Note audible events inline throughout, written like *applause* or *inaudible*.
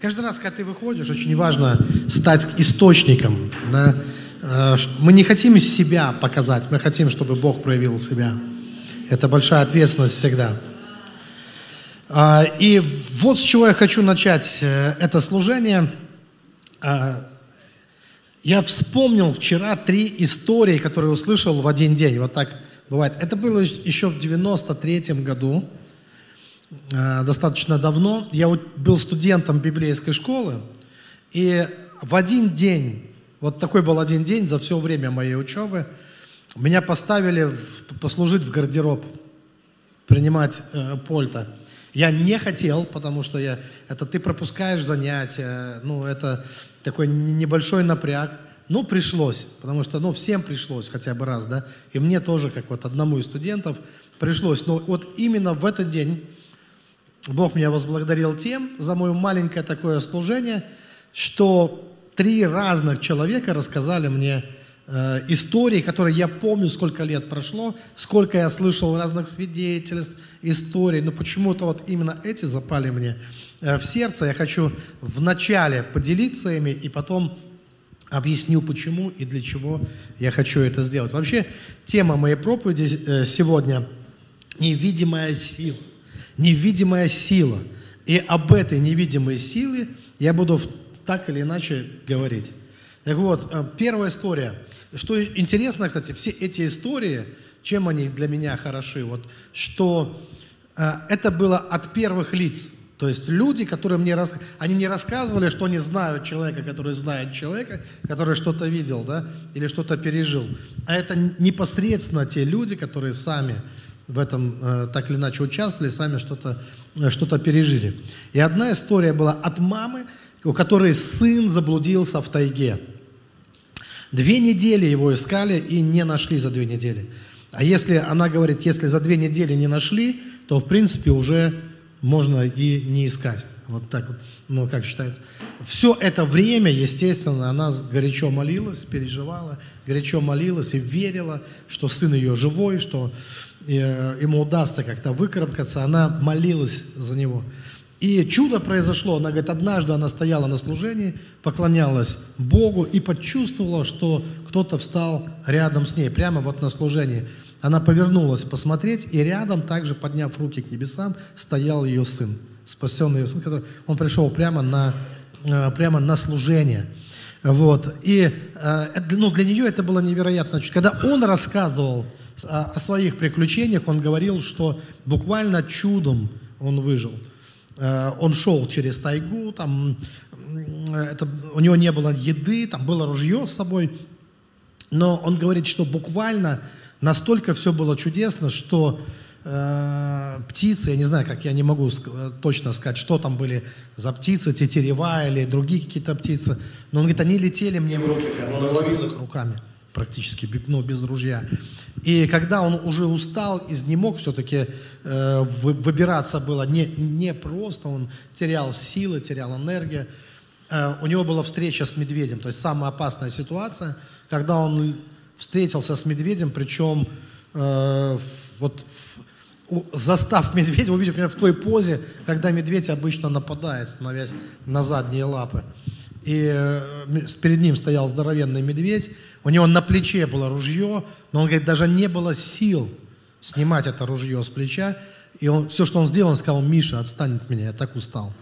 Каждый раз, когда ты выходишь, очень важно стать источником. Да? Э, Мы не хотим себя показать, мы хотим, чтобы Бог проявил себя. Это большая ответственность всегда. А, И вот с чего я хочу начать э, это служение. А, Я вспомнил вчера три истории, которые услышал в один день. Вот так бывает. Это было еще в 93 году, достаточно давно. Я был студентом библейской школы, и в один день, вот такой был один день за все время моей учебы, меня поставили в- послужить в гардероб, принимать э, польта. Я не хотел, потому что я, это ты пропускаешь занятия, ну, это такой небольшой напряг. Ну, пришлось, потому что, ну, всем пришлось хотя бы раз, да, и мне тоже, как вот одному из студентов, пришлось. Но вот именно в этот день Бог меня возблагодарил тем за мое маленькое такое служение, что три разных человека рассказали мне э, истории, которые я помню, сколько лет прошло, сколько я слышал разных свидетельств, историй, но почему-то вот именно эти запали мне э, в сердце. Я хочу вначале поделиться ими и потом объясню, почему и для чего я хочу это сделать. Вообще, тема моей проповеди э, сегодня – невидимая сила. Невидимая сила. И об этой невидимой силе я буду так или иначе говорить. Так вот, э, первая история. Что интересно, кстати, все эти истории, чем они для меня хороши, вот, что э, это было от первых лиц. То есть люди, которые мне рас... они не рассказывали, что они знают человека, который знает человека, который что-то видел, да, или что-то пережил. А это непосредственно те люди, которые сами в этом э, так или иначе участвовали, сами что-то э, что пережили. И одна история была от мамы, у которой сын заблудился в тайге. Две недели его искали и не нашли за две недели. А если она говорит, если за две недели не нашли, то в принципе уже можно и не искать. Вот так вот, ну как считается. Все это время, естественно, она горячо молилась, переживала, горячо молилась и верила, что сын ее живой, что э, ему удастся как-то выкарабкаться. Она молилась за него. И чудо произошло. Она говорит, однажды она стояла на служении, поклонялась Богу и почувствовала, что кто-то встал рядом с ней, прямо вот на служении. Она повернулась посмотреть, и рядом, также подняв руки к небесам, стоял ее сын, спасенный ее сын, который, он пришел прямо на, э, прямо на служение. Вот. И э, ну, для нее это было невероятно. Когда он рассказывал о, своих приключениях, он говорил, что буквально чудом он выжил. Э, Он шел через тайгу, там, м, это, у него не было еды, там было ружье с собой, но он говорит, что буквально настолько все было чудесно, что э, птицы, я не знаю, как я не могу ск- э, точно сказать, что там были за птицы, тетерева или другие какие-то птицы, но он говорит, они летели мне в руки, он ловил их руками практически, бе- ну, без ружья. И когда он уже устал, изнемог, все-таки э, вы- выбираться было не, не просто, он терял силы, терял энергию. Э, у него была встреча с медведем, то есть самая опасная ситуация, когда он встретился с медведем, причем э, вот застав медведя, увидев меня в той позе, когда медведь обычно нападает, становясь на задние лапы. И э, перед ним стоял здоровенный медведь, у него на плече было ружье, но он говорит, даже не было сил снимать это ружье с плеча. И он, все, что он сделал, он сказал, Миша, отстань от меня, я так устал.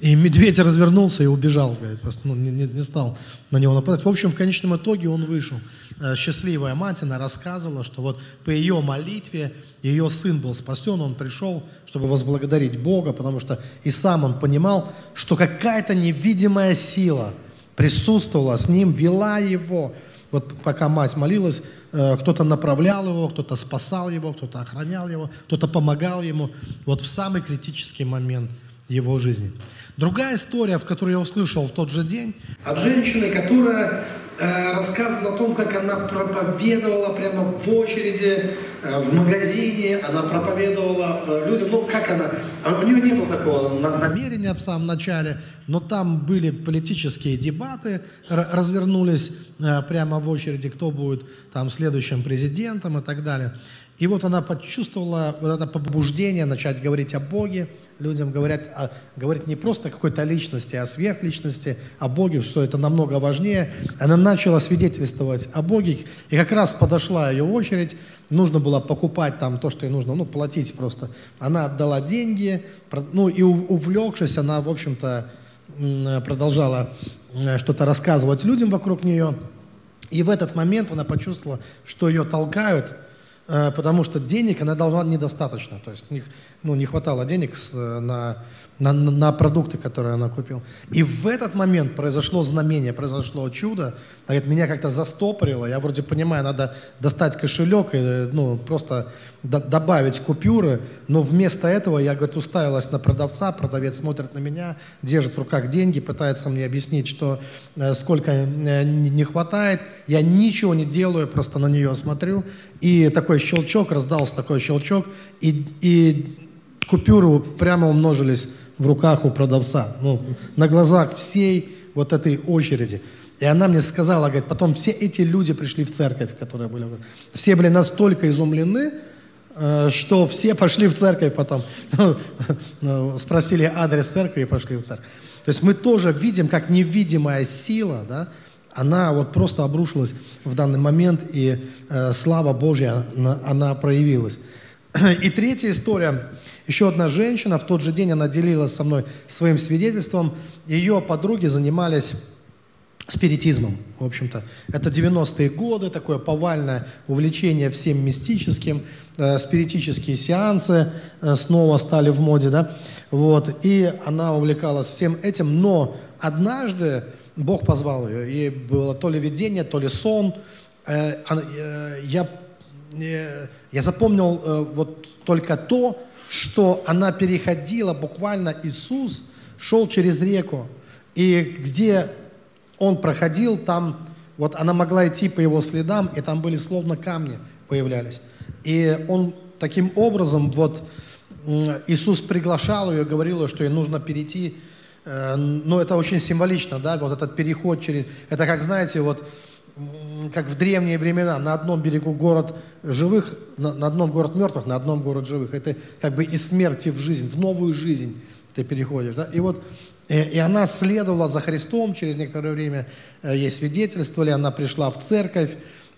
И медведь развернулся и убежал, говорит, просто ну, не, не- не стал на него нападать. В общем, в конечном итоге он вышел. Э, Счастливая мать, она рассказывала, что вот по ее молитве ее сын был спасен, он пришел, чтобы возблагодарить Бога, потому что и сам он понимал, что какая-то невидимая сила присутствовала с ним, вела его. Вот пока мать молилась, э, кто-то направлял его, кто-то спасал его, кто-то охранял его, кто-то помогал ему. Вот в самый критический момент его жизни. Другая история, в которую я услышал в тот же день, от женщины, которая рассказывала о том, как она проповедовала прямо в очереди, э, в магазине, она проповедовала э, людям, ну как она, а у нее не было такого на- намерения в самом начале, но там были политические дебаты, развернулись, э, прямо в очереди, кто будет там следующим президентом и так далее. И вот она почувствовала вот это побуждение начать говорить о Боге, людям говорят, о, говорить не просто о какой-то личности, а о сверхличности, о Боге, что это намного важнее. Она начала свидетельствовать о Боге, и как раз подошла ее очередь, нужно было покупать там то, что ей нужно, ну, платить просто. Она отдала деньги, ну, и увлекшись, она, в общем-то, продолжала что-то рассказывать людям вокруг нее. И в этот момент она почувствовала, что ее толкают – Э, потому что денег она должна недостаточно, то есть ну, не хватало денег на на, на продукты, которые она купила. И в этот момент произошло знамение, произошло чудо. Говорит, меня как-то застопорило. Я вроде понимаю, надо достать кошелек и ну, просто до, добавить купюры. Но вместо этого я, говорит, уставилась на продавца. Продавец смотрит на меня, держит в руках деньги, пытается мне объяснить, что э, сколько э, не хватает. Я ничего не делаю, просто на нее смотрю. И такой щелчок, раздался такой щелчок. И, и купюры прямо умножились в руках у продавца, ну, на глазах всей вот этой очереди. И она мне сказала, говорит, потом все эти люди пришли в церковь, которые были. Все были настолько изумлены, э, что все пошли в церковь потом. Ну, спросили адрес церкви и пошли в церковь. То есть мы тоже видим, как невидимая сила, да, она вот просто обрушилась в данный момент, и э, слава Божья, она проявилась. *clears throat* И третья история, еще одна женщина, в тот же день она делилась со мной своим свидетельством. Ее подруги занимались спиритизмом, в общем-то. Это 90-е годы, такое повальное увлечение всем мистическим, э, спиритические сеансы э, снова стали в моде, да, вот, и она увлекалась всем этим, но однажды Бог позвал ее, ей было то ли видение, то ли сон, э, э, я, я запомнил э, вот только то, что она переходила, буквально Иисус шел через реку, и где он проходил, там вот она могла идти по его следам, и там были словно камни появлялись. И он таким образом, вот Иисус приглашал ее, говорил, что ей нужно перейти, э, но это очень символично, да, вот этот переход через, это как, знаете, вот как в древние времена, на одном берегу город живых, на, на одном город мертвых, на одном город живых. Это как бы из смерти в жизнь, в новую жизнь ты переходишь. Да? И вот э, и она следовала за Христом через некоторое время, э, ей свидетельствовали, она пришла в церковь,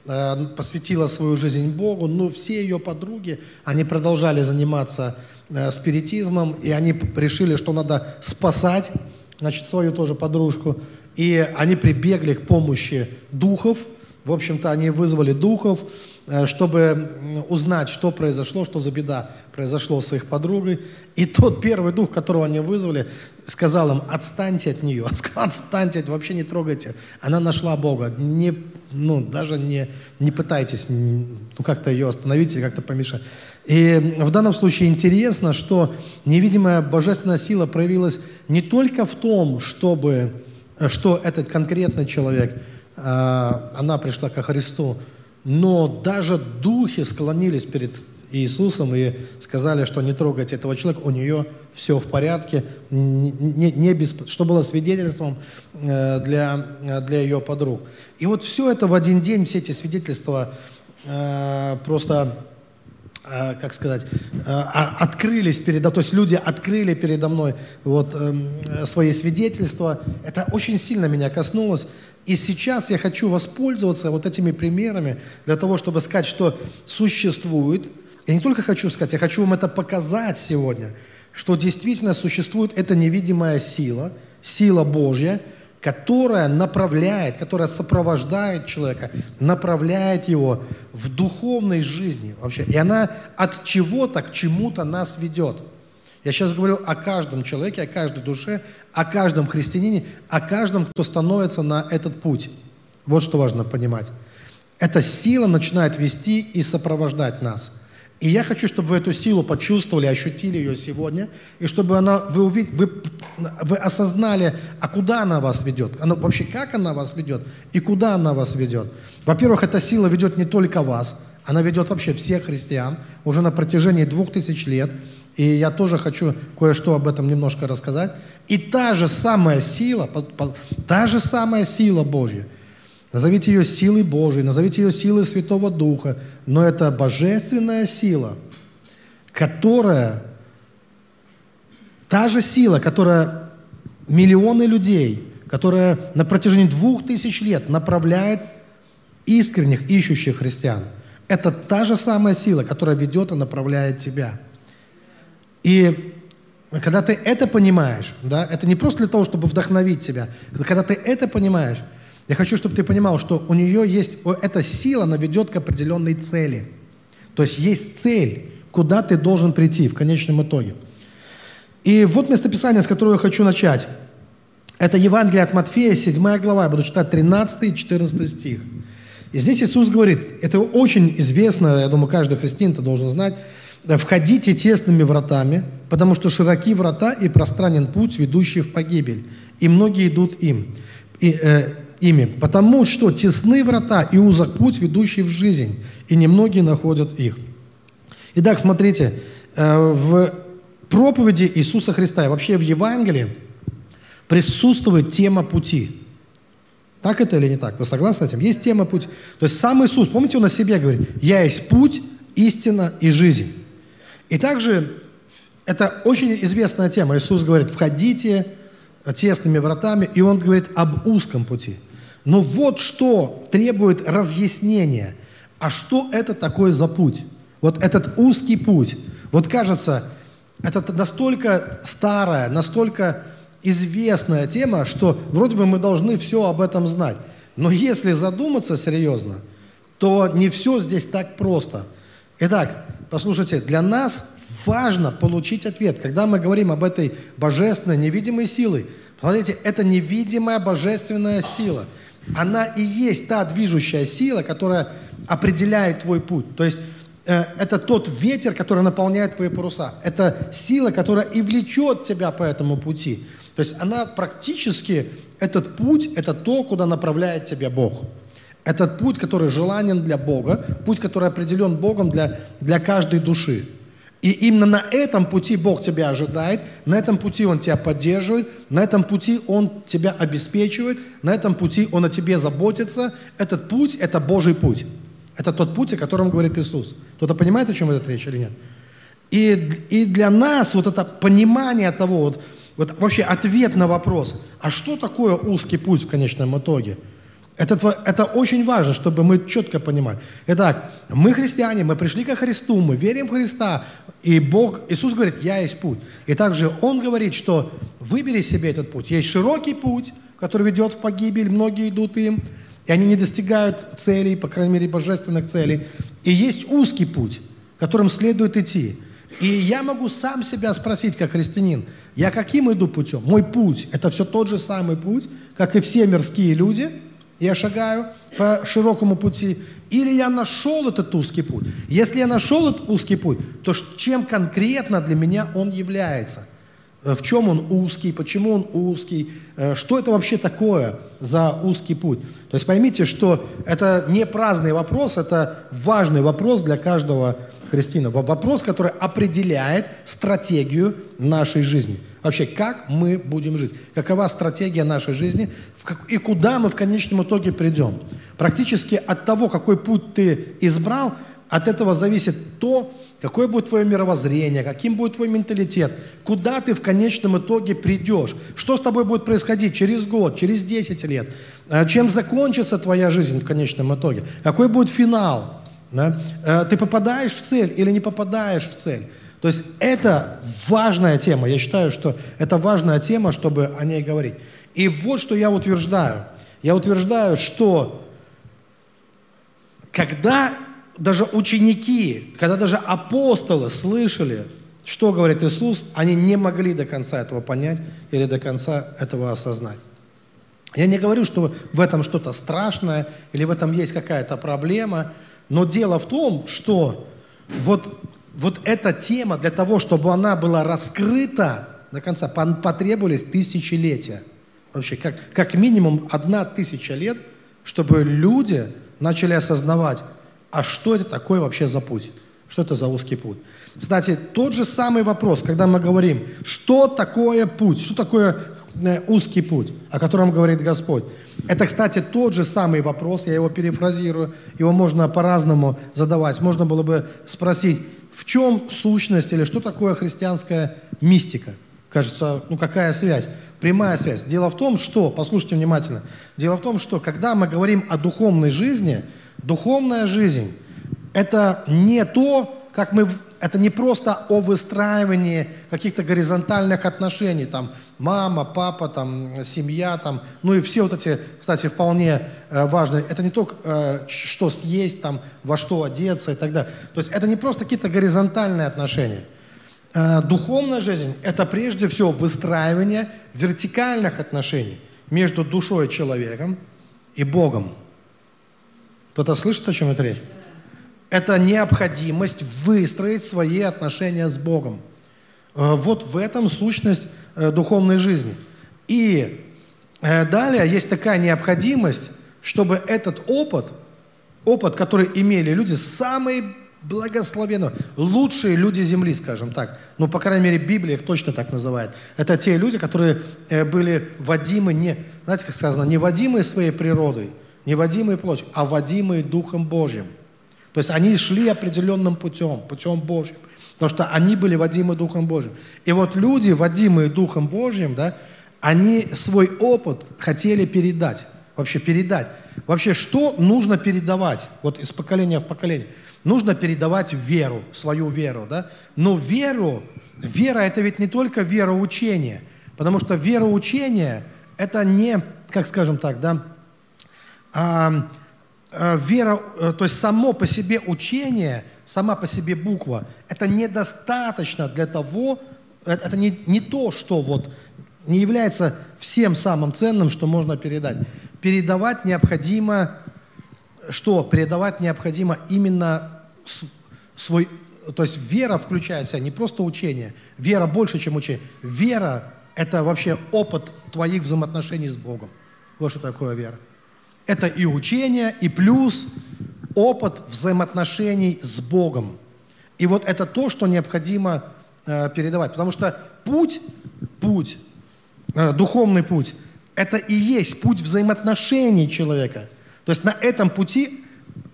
э, посвятила свою жизнь Богу, но все ее подруги, они продолжали заниматься спиритизмом, и они решили, что надо спасать, значит, свою тоже подружку, и они прибегли к помощи духов. В общем-то, они вызвали духов, э, чтобы узнать, что произошло, что за беда произошло с их подругой. И тот первый дух, которого они вызвали, сказал им, отстаньте от нее, *laughs* отстаньте, вообще не трогайте. Она нашла Бога, не, ну, даже не, не пытайтесь ну, как-то ее остановить или как-то помешать. И в данном случае интересно, что невидимая божественная сила проявилась не только в том, чтобы что этот конкретный человек, а, она пришла ко Христу, но даже духи склонились перед Иисусом и сказали, что не трогайте этого человека, у нее все в порядке, не, не без, что было свидетельством э, для, для ее подруг. И вот все это в один день, все эти свидетельства э, просто как сказать, э, открылись передо, то есть люди открыли передо мной вот эм, свои свидетельства. Это очень сильно меня коснулось. И сейчас я хочу воспользоваться вот этими примерами для того, чтобы сказать, что существует. Я не только хочу сказать, я хочу вам это показать сегодня, что действительно существует эта невидимая сила, сила Божья, которая направляет, которая сопровождает человека, направляет его в духовной жизни вообще. И она от чего-то к чему-то нас ведет. Я сейчас говорю о каждом человеке, о каждой душе, о каждом христианине, о каждом, кто становится на этот путь. Вот что важно понимать. Эта сила начинает вести и сопровождать нас – и я хочу, чтобы вы эту силу почувствовали, ощутили ее сегодня, и чтобы она, вы, увид, вы, вы осознали, а куда она вас ведет, она, вообще как она вас ведет и куда она вас ведет. Во-первых, эта сила ведет не только вас, она ведет вообще всех христиан уже на протяжении двух тысяч лет. И я тоже хочу кое-что об этом немножко рассказать. И та же самая сила, та же самая сила Божья, назовите ее силой Божией, назовите ее силой Святого Духа, но это божественная сила, которая, та же сила, которая миллионы людей, которая на протяжении двух тысяч лет направляет искренних, ищущих христиан. Это та же самая сила, которая ведет и направляет тебя. И когда ты это понимаешь, да, это не просто для того, чтобы вдохновить тебя, когда ты это понимаешь, я хочу, чтобы ты понимал, что у нее есть, эта сила, она ведет к определенной цели. То есть есть цель, куда ты должен прийти в конечном итоге. И вот местописание, с которого я хочу начать. Это Евангелие от Матфея, 7 глава, я буду читать 13 и 14 стих. И здесь Иисус говорит, это очень известно, я думаю, каждый христианин это должен знать, «Входите тесными вратами, потому что широки врата и пространен путь, ведущий в погибель, и многие идут им, и, э, ими, потому что тесны врата и узок путь, ведущий в жизнь, и немногие находят их». Итак, смотрите, э, в проповеди Иисуса Христа и вообще в Евангелии присутствует тема пути – так это или не так? Вы согласны с этим? Есть тема путь. То есть сам Иисус, помните, он о себе говорит, «Я есть путь, истина и жизнь». И также это очень известная тема. Иисус говорит, входите тесными вратами, и Он говорит об узком пути. Но вот что требует разъяснения. А что это такое за путь? Вот этот узкий путь. Вот кажется, это настолько старая, настолько известная тема, что вроде бы мы должны все об этом знать. Но если задуматься серьезно, то не все здесь так просто. Итак, послушайте, для нас важно получить ответ. Когда мы говорим об этой божественной, невидимой силой, смотрите, это невидимая божественная сила. Она и есть та движущая сила, которая определяет твой путь. То есть э, это тот ветер, который наполняет твои паруса. Это сила, которая и влечет тебя по этому пути. То есть она практически, этот путь, это то, куда направляет тебя Бог. Этот путь, который желанен для Бога, путь, который определен Богом для, для каждой души. И именно на этом пути Бог тебя ожидает, на этом пути Он тебя поддерживает, на этом пути Он тебя обеспечивает, на этом пути Он о тебе заботится. Этот путь – это Божий путь. Это тот путь, о котором говорит Иисус. Кто-то понимает, о чем идет речь или нет? И, и для нас вот это понимание того, вот, вот вообще ответ на вопрос, а что такое узкий путь в конечном итоге? Это, это очень важно, чтобы мы четко понимали. Итак, мы христиане, мы пришли ко Христу, мы верим в Христа, и Бог, Иисус говорит, я есть путь. И также Он говорит, что выбери себе этот путь. Есть широкий путь, который ведет в погибель, многие идут им, и они не достигают целей, по крайней мере, божественных целей. И есть узкий путь, которым следует идти. И я могу сам себя спросить, как христианин, я каким иду путем? Мой путь – это все тот же самый путь, как и все мирские люди. Я шагаю по широкому пути. Или я нашел этот узкий путь? Если я нашел этот узкий путь, то чем конкретно для меня он является? Э, в чем он узкий, почему он узкий, э, что это вообще такое за узкий путь. То есть поймите, что это не праздный вопрос, это важный вопрос для каждого христианина. Вопрос, который определяет стратегию нашей жизни. Вообще, как мы будем жить, какова стратегия нашей жизни и куда мы в конечном итоге придем. Практически от того, какой путь ты избрал, от этого зависит то, какое будет твое мировоззрение, каким будет твой менталитет, куда ты в конечном итоге придешь, что с тобой будет происходить через год, через 10 лет, э, чем закончится твоя жизнь в конечном итоге, какой будет финал. Да? Э, ты попадаешь в цель или не попадаешь в цель. То есть это важная тема. Я считаю, что это важная тема, чтобы о ней говорить. И вот что я утверждаю. Я утверждаю, что когда даже ученики, когда даже апостолы слышали, что говорит Иисус, они не могли до конца этого понять или до конца этого осознать. Я не говорю, что в этом что-то страшное или в этом есть какая-то проблема, но дело в том, что вот, вот эта тема для того, чтобы она была раскрыта до конца, потребовались тысячелетия. Вообще, как, как минимум одна тысяча лет, чтобы люди начали осознавать, а что это такое вообще за путь? Что это за узкий путь? Кстати, тот же самый вопрос, когда мы говорим, что такое путь, что такое э, узкий путь, о котором говорит Господь. Это, кстати, тот же самый вопрос, я его перефразирую, его можно по-разному задавать. Можно было бы спросить, в чем сущность или что такое христианская мистика? Кажется, ну какая связь? Прямая связь. Дело в том, что, послушайте внимательно, дело в том, что когда мы говорим о духовной жизни, духовная жизнь – это не то, как мы это не просто о выстраивании каких-то горизонтальных отношений, там, мама, папа, там, семья, там, ну и все вот эти, кстати, вполне э, важные. Это не только, э, что съесть, там, во что одеться и так далее. То есть это не просто какие-то горизонтальные отношения. Э, духовная жизнь – это прежде всего выстраивание вертикальных отношений между душой человеком и Богом. Кто-то слышит, о чем это речь? Это необходимость выстроить свои отношения с Богом. Э, вот в этом сущность э, духовной жизни. И э, далее есть такая необходимость, чтобы этот опыт, опыт, который имели люди, самые благословенные, лучшие люди земли, скажем так. Ну, по крайней мере, Библия их точно так называет. Это те люди, которые были водимы, не, знаете, как сказано, не водимые своей природой, не водимые плотью, а водимые Духом Божьим – то есть они шли определенным путем, путем Божьим. Потому что они были водимы Духом Божьим. И вот люди, водимые Духом Божьим, да, они свой опыт хотели передать. Вообще передать. Вообще, что нужно передавать? Вот из поколения в поколение. Нужно передавать веру, свою веру. Да? Но веру, вера это ведь не только вероучение. Потому что вероучение это не, как скажем так, да, а, вера, э, то есть само по себе учение, сама по себе буква, это недостаточно для того, э, это не, не то, что вот не является всем самым ценным, что можно передать. Передавать необходимо, что? Передавать необходимо именно свой, то есть вера включает в себя не просто учение, вера больше, чем учение. Вера – это вообще опыт твоих взаимоотношений с Богом. Вот что такое вера. Это и учение, и плюс опыт взаимоотношений с Богом. И вот это то, что необходимо э, передавать. Потому что путь, путь, э, духовный путь, это и есть путь взаимоотношений человека. То есть на этом пути,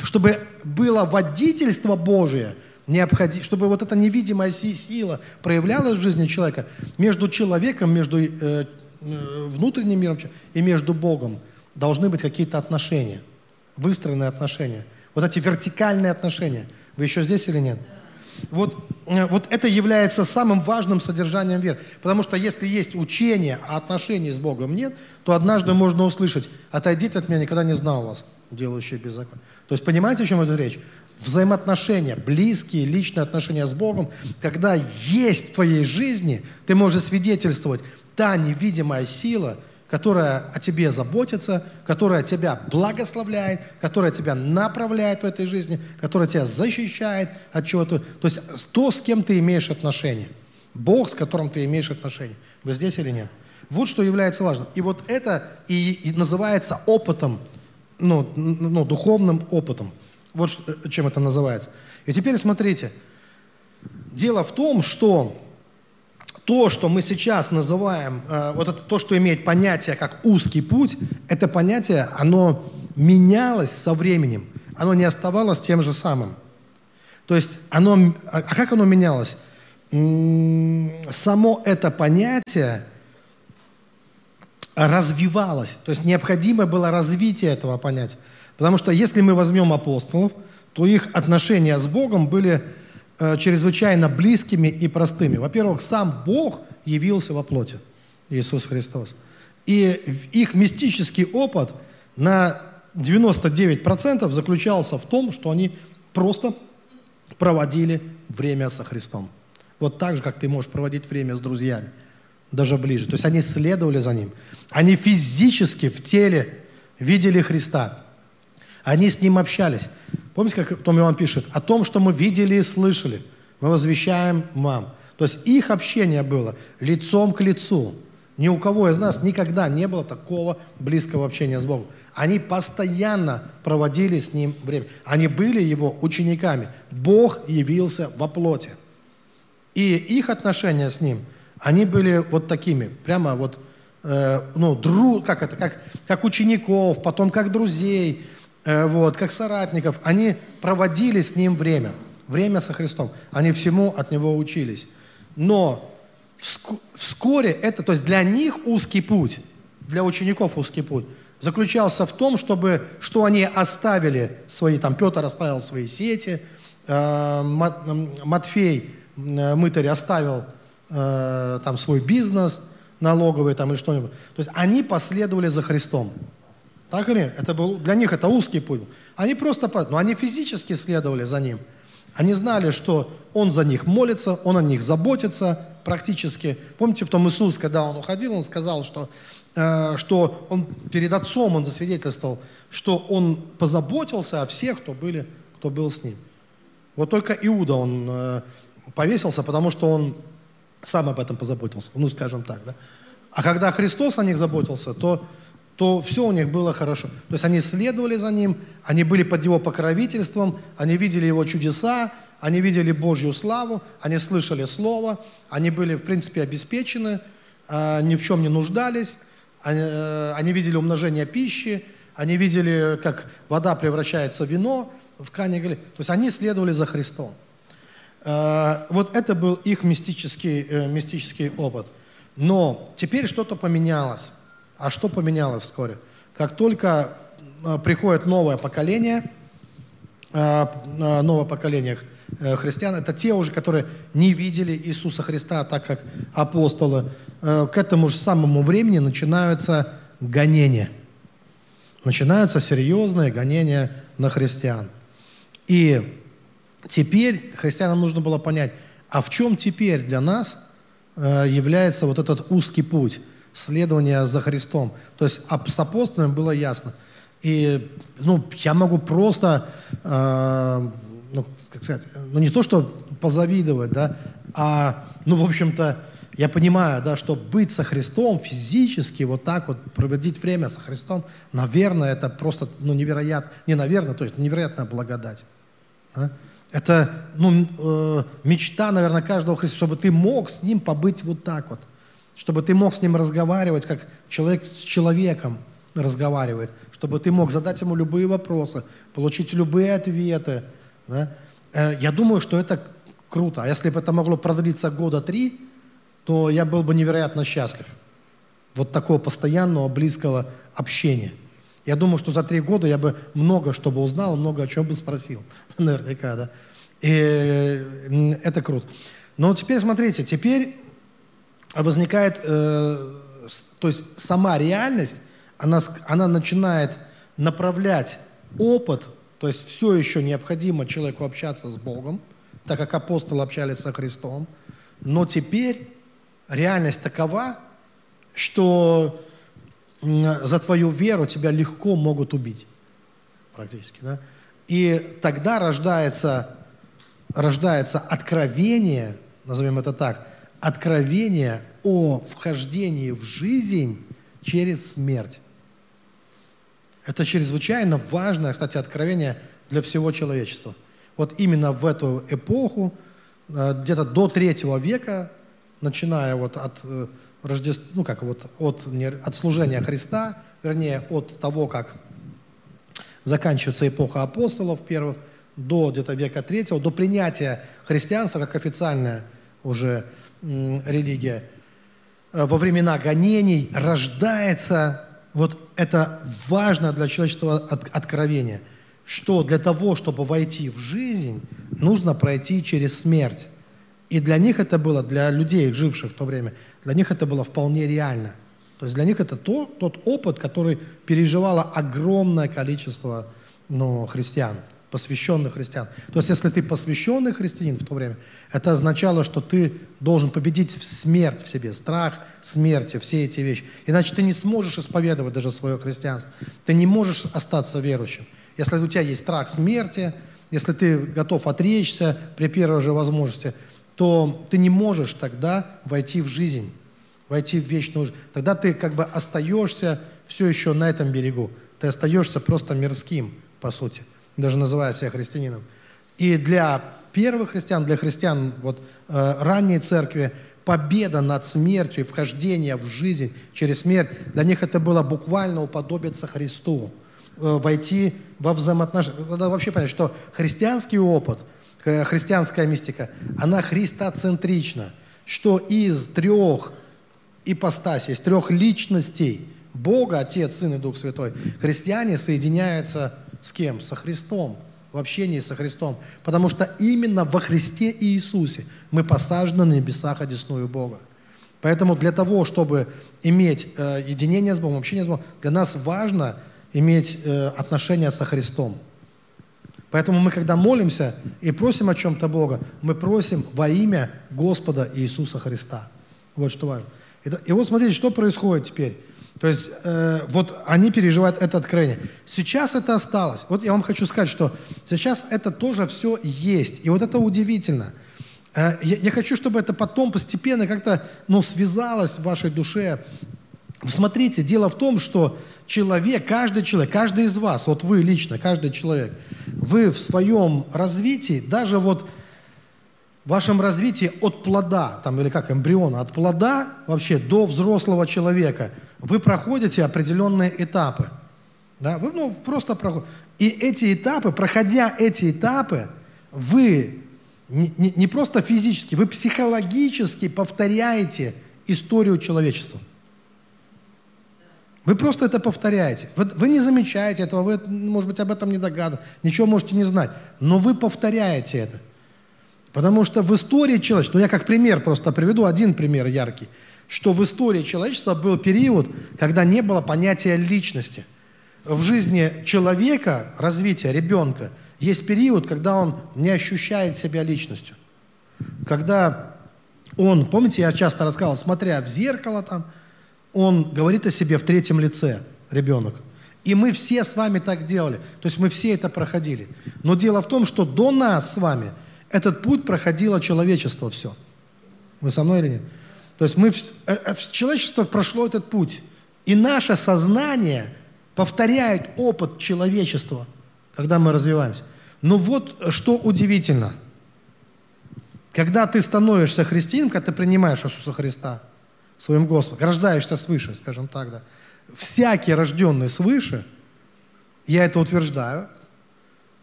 чтобы было водительство Божие, необходимо, чтобы вот эта невидимая сила проявлялась в жизни человека между человеком, между э, э внутренним миром и между Богом должны быть какие-то отношения, выстроенные отношения. Вот эти вертикальные отношения. Вы еще здесь или нет? Вот, э, вот это является самым важным содержанием веры. Потому что если есть учение, а отношений с Богом нет, то однажды можно услышать, отойдите от меня, никогда не знал вас, делающие беззаконие. То есть понимаете, о чем идет речь? Взаимоотношения, близкие, личные отношения с Богом, когда есть в твоей жизни, ты можешь свидетельствовать, та невидимая сила, которая о тебе заботится, которая тебя благословляет, которая тебя направляет в этой жизни, которая тебя защищает от чего-то. То есть то, с кем ты имеешь отношения. Бог, с которым ты имеешь отношения. Вы здесь или нет? Вот что является важным. И вот это и, и называется опытом, ну, ну, духовным опытом. Вот чем это называется. И теперь смотрите. Дело в том, что то, что мы сейчас называем, э, вот это то, что имеет понятие как узкий путь, это понятие, оно менялось со временем, оно не оставалось тем же самым. То есть оно, а, а как оно менялось? Само это понятие развивалось, то есть необходимо было развитие этого понятия. Потому что если мы возьмем апостолов, то их отношения с Богом были чрезвычайно близкими и простыми. Во-первых, сам Бог явился во плоти, Иисус Христос. И их мистический опыт на 99% заключался в том, что они просто проводили время со Христом. Вот так же, как ты можешь проводить время с друзьями, даже ближе. То есть они следовали за Ним. Они физически в теле видели Христа. Они с Ним общались. Помните, как Том Иоанн пишет? О том, что мы видели и слышали, мы возвещаем вам. То есть их общение было лицом к лицу. Ни у кого из нас никогда не было такого близкого общения с Богом. Они постоянно проводили с ним время. Они были его учениками. Бог явился во плоти. И их отношения с ним, они были вот такими, прямо вот, э, ну, дру, как это, как, как учеников, потом как друзей, вот, как соратников. Они проводили с ним время, время со Христом. Они всему от него учились. Но вскоре это, то есть для них узкий путь, для учеников узкий путь, заключался в том, чтобы, что они оставили свои, там Петр оставил свои сети, э, Матфей, э, мытарь, оставил э, там свой бизнес налоговый там или что-нибудь. То есть они последовали за Христом. Так или нет? Это был, для них это узкий путь. Они просто, но они физически следовали за Ним. Они знали, что Он за них молится, Он о них заботится практически. Помните, потом Иисус, когда Он уходил, Он сказал, что Э, что он перед отцом он засвидетельствовал, что он позаботился о всех, кто, были, кто был с ним. Вот только Иуда он э, повесился, потому что он сам об этом позаботился, ну, скажем так, да. А когда Христос о них заботился, то, то все у них было хорошо. То есть они следовали за Ним, они были под Его покровительством, они видели Его чудеса, они видели Божью славу, они слышали Слово, они были, в принципе, обеспечены, э, ни в чем не нуждались, они, э, они видели умножение пищи, они видели, как вода превращается в вино в Кане То есть они следовали за Христом. Э, вот это был их мистический, э, мистический опыт. Но теперь что-то поменялось. А что поменялось вскоре? Как только приходит новое поколение, новое поколение христиан, это те уже, которые не видели Иисуса Христа так, как апостолы, Э, к этому же самому времени начинаются гонения. Начинаются серьезные гонения на христиан. И теперь христианам нужно было понять, а в чем теперь для нас э, является вот этот узкий путь следования за Христом. То есть с апостолами было ясно. И ну, я могу просто, э, ну, как сказать, ну не то, что позавидовать, да, а, ну, в общем-то, я понимаю, да, что быть со Христом физически, вот так вот, проводить время со Христом, наверное, это просто, ну, невероятно, не наверное, то есть невероятная благодать. Да? Это, ну, э, мечта, наверное, каждого христианина, чтобы ты мог с ним побыть вот так вот, чтобы ты мог с ним разговаривать, как человек с человеком разговаривает, чтобы ты мог задать ему любые вопросы, получить любые ответы. Да? Э, я думаю, что это круто. А если бы это могло продлиться года три, то я был бы невероятно счастлив. Вот такого постоянного, близкого общения. Я думаю, что за три года я бы много что бы узнал, много о чем бы спросил. *laughs* Наверняка, да. И это круто. Но теперь смотрите, теперь возникает, э, то есть сама реальность, она, она начинает направлять опыт, то есть все еще необходимо человеку общаться с Богом, так как апостолы общались со Христом, но теперь реальность такова, что за твою веру тебя легко могут убить. Практически, да? И тогда рождается, рождается откровение, назовем это так, откровение о вхождении в жизнь через смерть. Это чрезвычайно важное, кстати, откровение для всего человечества. Вот именно в эту эпоху, э, где-то до третьего века, начиная вот от э, Рождества, ну как вот от, от служения Христа, вернее от того, как заканчивается эпоха апостолов первых, до где-то века третьего, до принятия христианства как официальная уже религия, э, во времена гонений рождается вот это важное для человечества откровение, что для того, чтобы войти в жизнь, нужно пройти через смерть. И для них это было, для людей, живших в то время, для них это было вполне реально. То есть для них это то, тот опыт, который переживало огромное количество ну, христиан, посвященных христиан. То есть если ты посвященный христианин в то время, это означало, что ты должен победить смерть в себе, страх смерти, все эти вещи. Иначе ты не сможешь исповедовать даже свое христианство. Ты не можешь остаться верующим. Если у тебя есть страх смерти, если ты готов отречься при первой же возможности – то ты не можешь тогда войти в жизнь, войти в вечную жизнь. Тогда ты как бы остаешься все еще на этом берегу. ты остаешься просто мирским, по сути, даже называя себя христианином. И для первых христиан, для христиан вот, э, ранней церкви, победа над смертью и вхождение в жизнь через смерть, для них это было буквально уподобиться Христу, э, войти во взаимоотношения. Надо вообще понять, что христианский опыт, э, христианская мистика, она христоцентрична, что из трех ипостасей, из трех личностей Бога, Отец, Сын и Дух Святой, христиане соединяются с кем? Со Христом в общении со Христом. Потому что именно во Христе Иисусе мы посажены на небесах одесную Бога. Поэтому для того, чтобы иметь э, единение с Богом, общение с Богом, для нас важно иметь э, отношения со Христом. Поэтому мы, когда молимся и просим о чем-то Бога, мы просим во имя Господа Иисуса Христа. Вот что важно. И, и вот смотрите, что происходит теперь. То есть э, вот они переживают это откровение. Сейчас это осталось. Вот я вам хочу сказать, что сейчас это тоже все есть. И вот это удивительно. Э, я, я хочу, чтобы это потом постепенно как-то ну, связалось в вашей душе. Смотрите, дело в том, что человек, каждый человек, каждый из вас, вот вы лично, каждый человек, вы в своем развитии, даже вот вашем развитии от плода, там, или как эмбриона, от плода вообще до взрослого человека – вы проходите определенные этапы. Да? Вы ну, просто проходите. И эти этапы, проходя эти этапы, вы не, не, не просто физически, вы психологически повторяете историю человечества. Вы просто это повторяете. Вы, вы не замечаете этого, вы, может быть, об этом не догадываетесь, ничего можете не знать, но вы повторяете это. Потому что в истории человечества, ну я как пример просто приведу один пример яркий – что в истории человечества был период, когда не было понятия личности. В жизни человека, развития ребенка, есть период, когда он не ощущает себя личностью. Когда он, помните, я часто рассказывал, смотря в зеркало там, он говорит о себе в третьем лице, ребенок. И мы все с вами так делали. То есть мы все это проходили. Но дело в том, что до нас с вами этот путь проходило человечество все. Вы со мной или нет? То есть мы, э, э, человечество прошло этот путь. И наше сознание повторяет опыт человечества, когда мы развиваемся. Но вот что удивительно. Когда ты становишься христианином, когда ты принимаешь Иисуса Христа своим Господом, рождаешься свыше, скажем так, да, всякий рожденный свыше, я это утверждаю,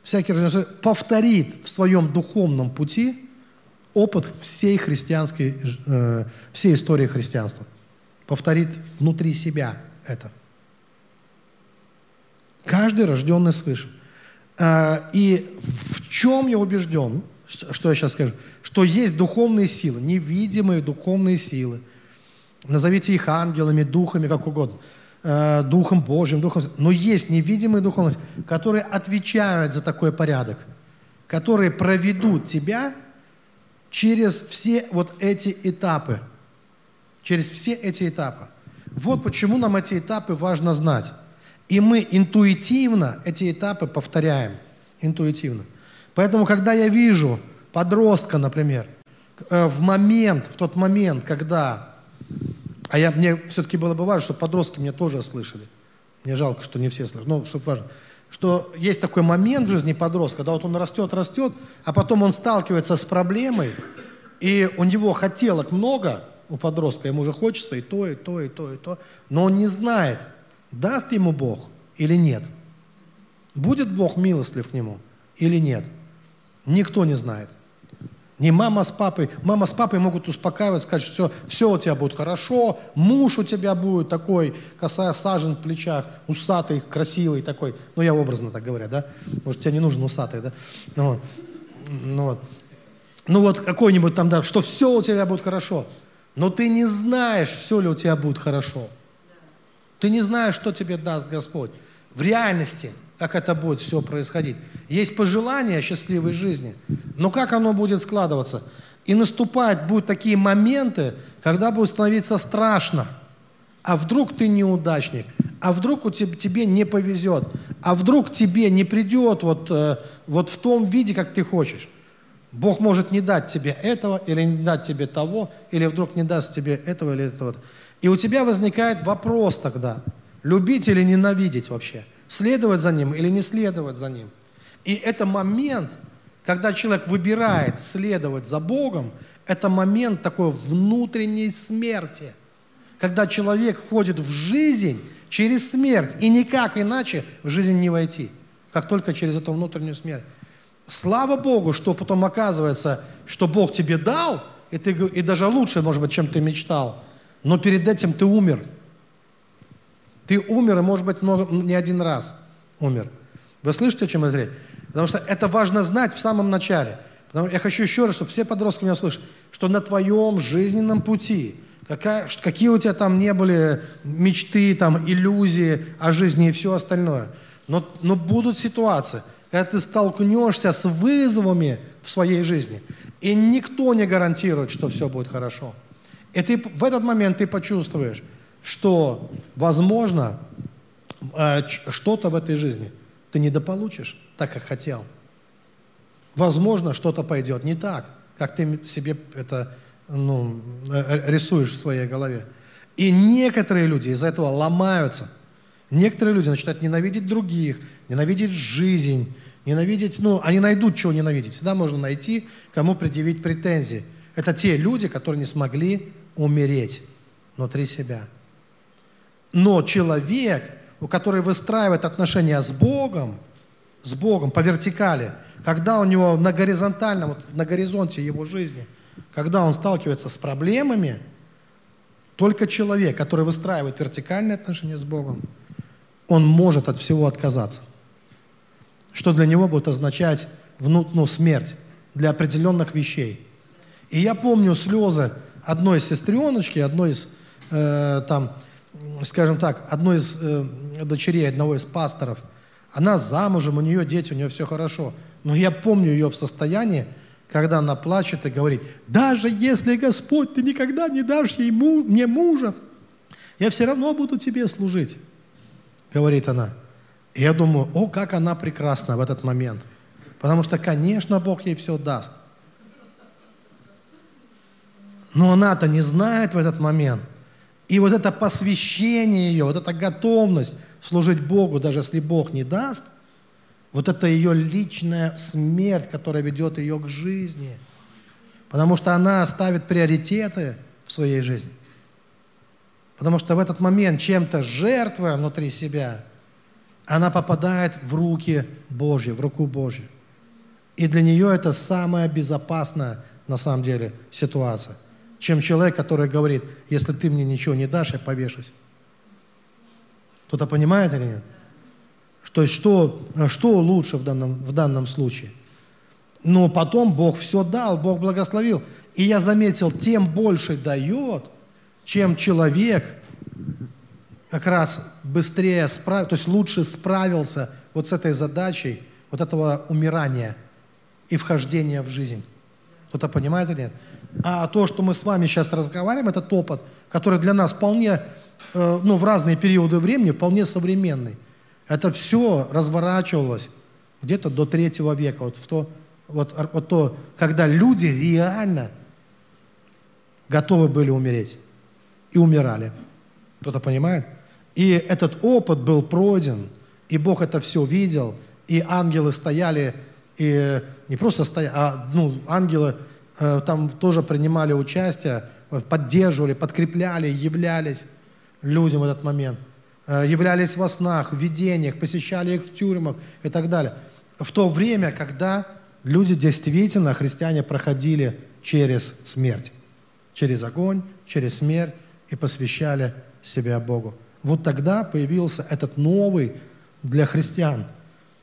всякий рожденный повторит в своем духовном пути опыт всей христианской, э, всей истории христианства. Повторит внутри себя это. Каждый рожденный свыше. Э, и в чем я убежден, что я сейчас скажу, что есть духовные силы, невидимые духовные силы. Назовите их ангелами, духами, как угодно. Э, духом Божьим, Духом... Но есть невидимые духовности, которые отвечают за такой порядок, которые проведут тебя через все вот эти этапы. Через все эти этапы. Вот почему нам эти этапы важно знать. И мы интуитивно эти этапы повторяем. Интуитивно. Поэтому, когда я вижу подростка, например, э, в момент, в тот момент, когда, а я, мне все-таки было бы важно, чтобы подростки меня тоже слышали. Мне жалко, что не все слышат, но чтобы важно что есть такой момент в жизни подростка, когда вот он растет, растет, а потом он сталкивается с проблемой, и у него хотелок много, у подростка, ему уже хочется и то, и то, и то, и то, но он не знает, даст ему Бог или нет. Будет Бог милостлив к нему или нет. Никто не знает. Не мама с папой. Мама с папой могут успокаивать, сказать, что все, все у тебя будет хорошо, муж у тебя будет такой, косая сажен в плечах, усатый, красивый такой. Ну, я образно так говоря, да? Может, тебе не нужен усатый, да? Ну, ну, вот. ну вот какой-нибудь там, да, что все у тебя будет хорошо. Но ты не знаешь, все ли у тебя будет хорошо. Ты не знаешь, что тебе даст Господь. В реальности – как это будет все происходить. Есть пожелания счастливой жизни, но как оно будет складываться? И наступать будут такие моменты, когда будет становиться страшно. А вдруг ты неудачник? А вдруг у тебя, тебе не повезет? А вдруг тебе не придет вот, э, вот в том виде, как ты хочешь? Бог может не дать тебе этого, или не дать тебе того, или вдруг не даст тебе этого или этого. И у тебя возникает вопрос тогда, любить или ненавидеть вообще – следовать за Ним или не следовать за Ним. И это момент, когда человек выбирает следовать за Богом, это момент такой внутренней смерти. Когда человек входит в жизнь через смерть, и никак иначе в жизнь не войти, как только через эту внутреннюю смерть. Слава Богу, что потом оказывается, что Бог тебе дал, и, ты, и даже лучше, может быть, чем ты мечтал, но перед этим ты умер. Ты умер, и, может быть, много, не один раз умер. Вы слышите, о чем я говорю? Потому что это важно знать в самом начале. Потому, я хочу еще раз, чтобы все подростки меня услышали, что на твоем жизненном пути, какая, какие у тебя там не были мечты, там, иллюзии о жизни и все остальное, но, но будут ситуации, когда ты столкнешься с вызовами в своей жизни, и никто не гарантирует, что все будет хорошо. И ты в этот момент ты почувствуешь, что, возможно, э, что-то в этой жизни ты недополучишь так, как хотел. Возможно, что-то пойдет не так, как ты себе это ну, э, рисуешь в своей голове. И некоторые люди из-за этого ломаются. Некоторые люди начинают ненавидеть других, ненавидеть жизнь, ненавидеть, ну, они найдут, чего ненавидеть. Всегда можно найти, кому предъявить претензии. Это те люди, которые не смогли умереть внутри себя. Но человек, у которого выстраивает отношения с Богом, с Богом по вертикали, когда у него на горизонтальном, вот на горизонте его жизни, когда он сталкивается с проблемами, только человек, который выстраивает вертикальные отношения с Богом, он может от всего отказаться. Что для него будет означать ну, ну, смерть для определенных вещей. И я помню слезы одной сестреночки, одной из э, там скажем так, одной из э, дочерей одного из пасторов, она замужем, у нее дети, у нее все хорошо. Но я помню ее в состоянии, когда она плачет и говорит, даже если, Господь, ты никогда не дашь ей му, мне мужа, я все равно буду тебе служить, говорит она. И я думаю, о, как она прекрасна в этот момент. Потому что, конечно, Бог ей все даст. Но она-то не знает в этот момент – и вот это посвящение ее, вот эта готовность служить Богу, даже если Бог не даст, вот это ее личная смерть, которая ведет ее к жизни. Потому что она ставит приоритеты в своей жизни. Потому что в этот момент чем-то жертвуя внутри себя, она попадает в руки Божьи, в руку Божью. И для нее это самая безопасная на самом деле ситуация чем человек, который говорит, если ты мне ничего не дашь, я повешусь. Кто-то понимает или нет? То есть что, что лучше в данном, в данном случае? Но потом Бог все дал, Бог благословил. И я заметил, тем больше дает, чем человек как раз быстрее справился, то есть лучше справился вот с этой задачей, вот этого умирания и вхождения в жизнь. Кто-то понимает или нет? А то, что мы с вами сейчас разговариваем, этот опыт, который для нас вполне, э, ну, в разные периоды времени, вполне современный. Это все разворачивалось где-то до третьего века, вот, в то, вот, вот то, когда люди реально готовы были умереть и умирали. Кто-то понимает? И этот опыт был пройден, и Бог это все видел, и ангелы стояли, и не просто стояли, а ну, ангелы Э, там тоже принимали участие, э, поддерживали, подкрепляли, являлись людям в этот момент. Э, являлись во снах, в видениях, посещали их в тюрьмах и так далее. В то время, когда люди действительно, христиане, проходили через смерть. Через огонь, через смерть и посвящали себя Богу. Вот тогда появился этот новый для христиан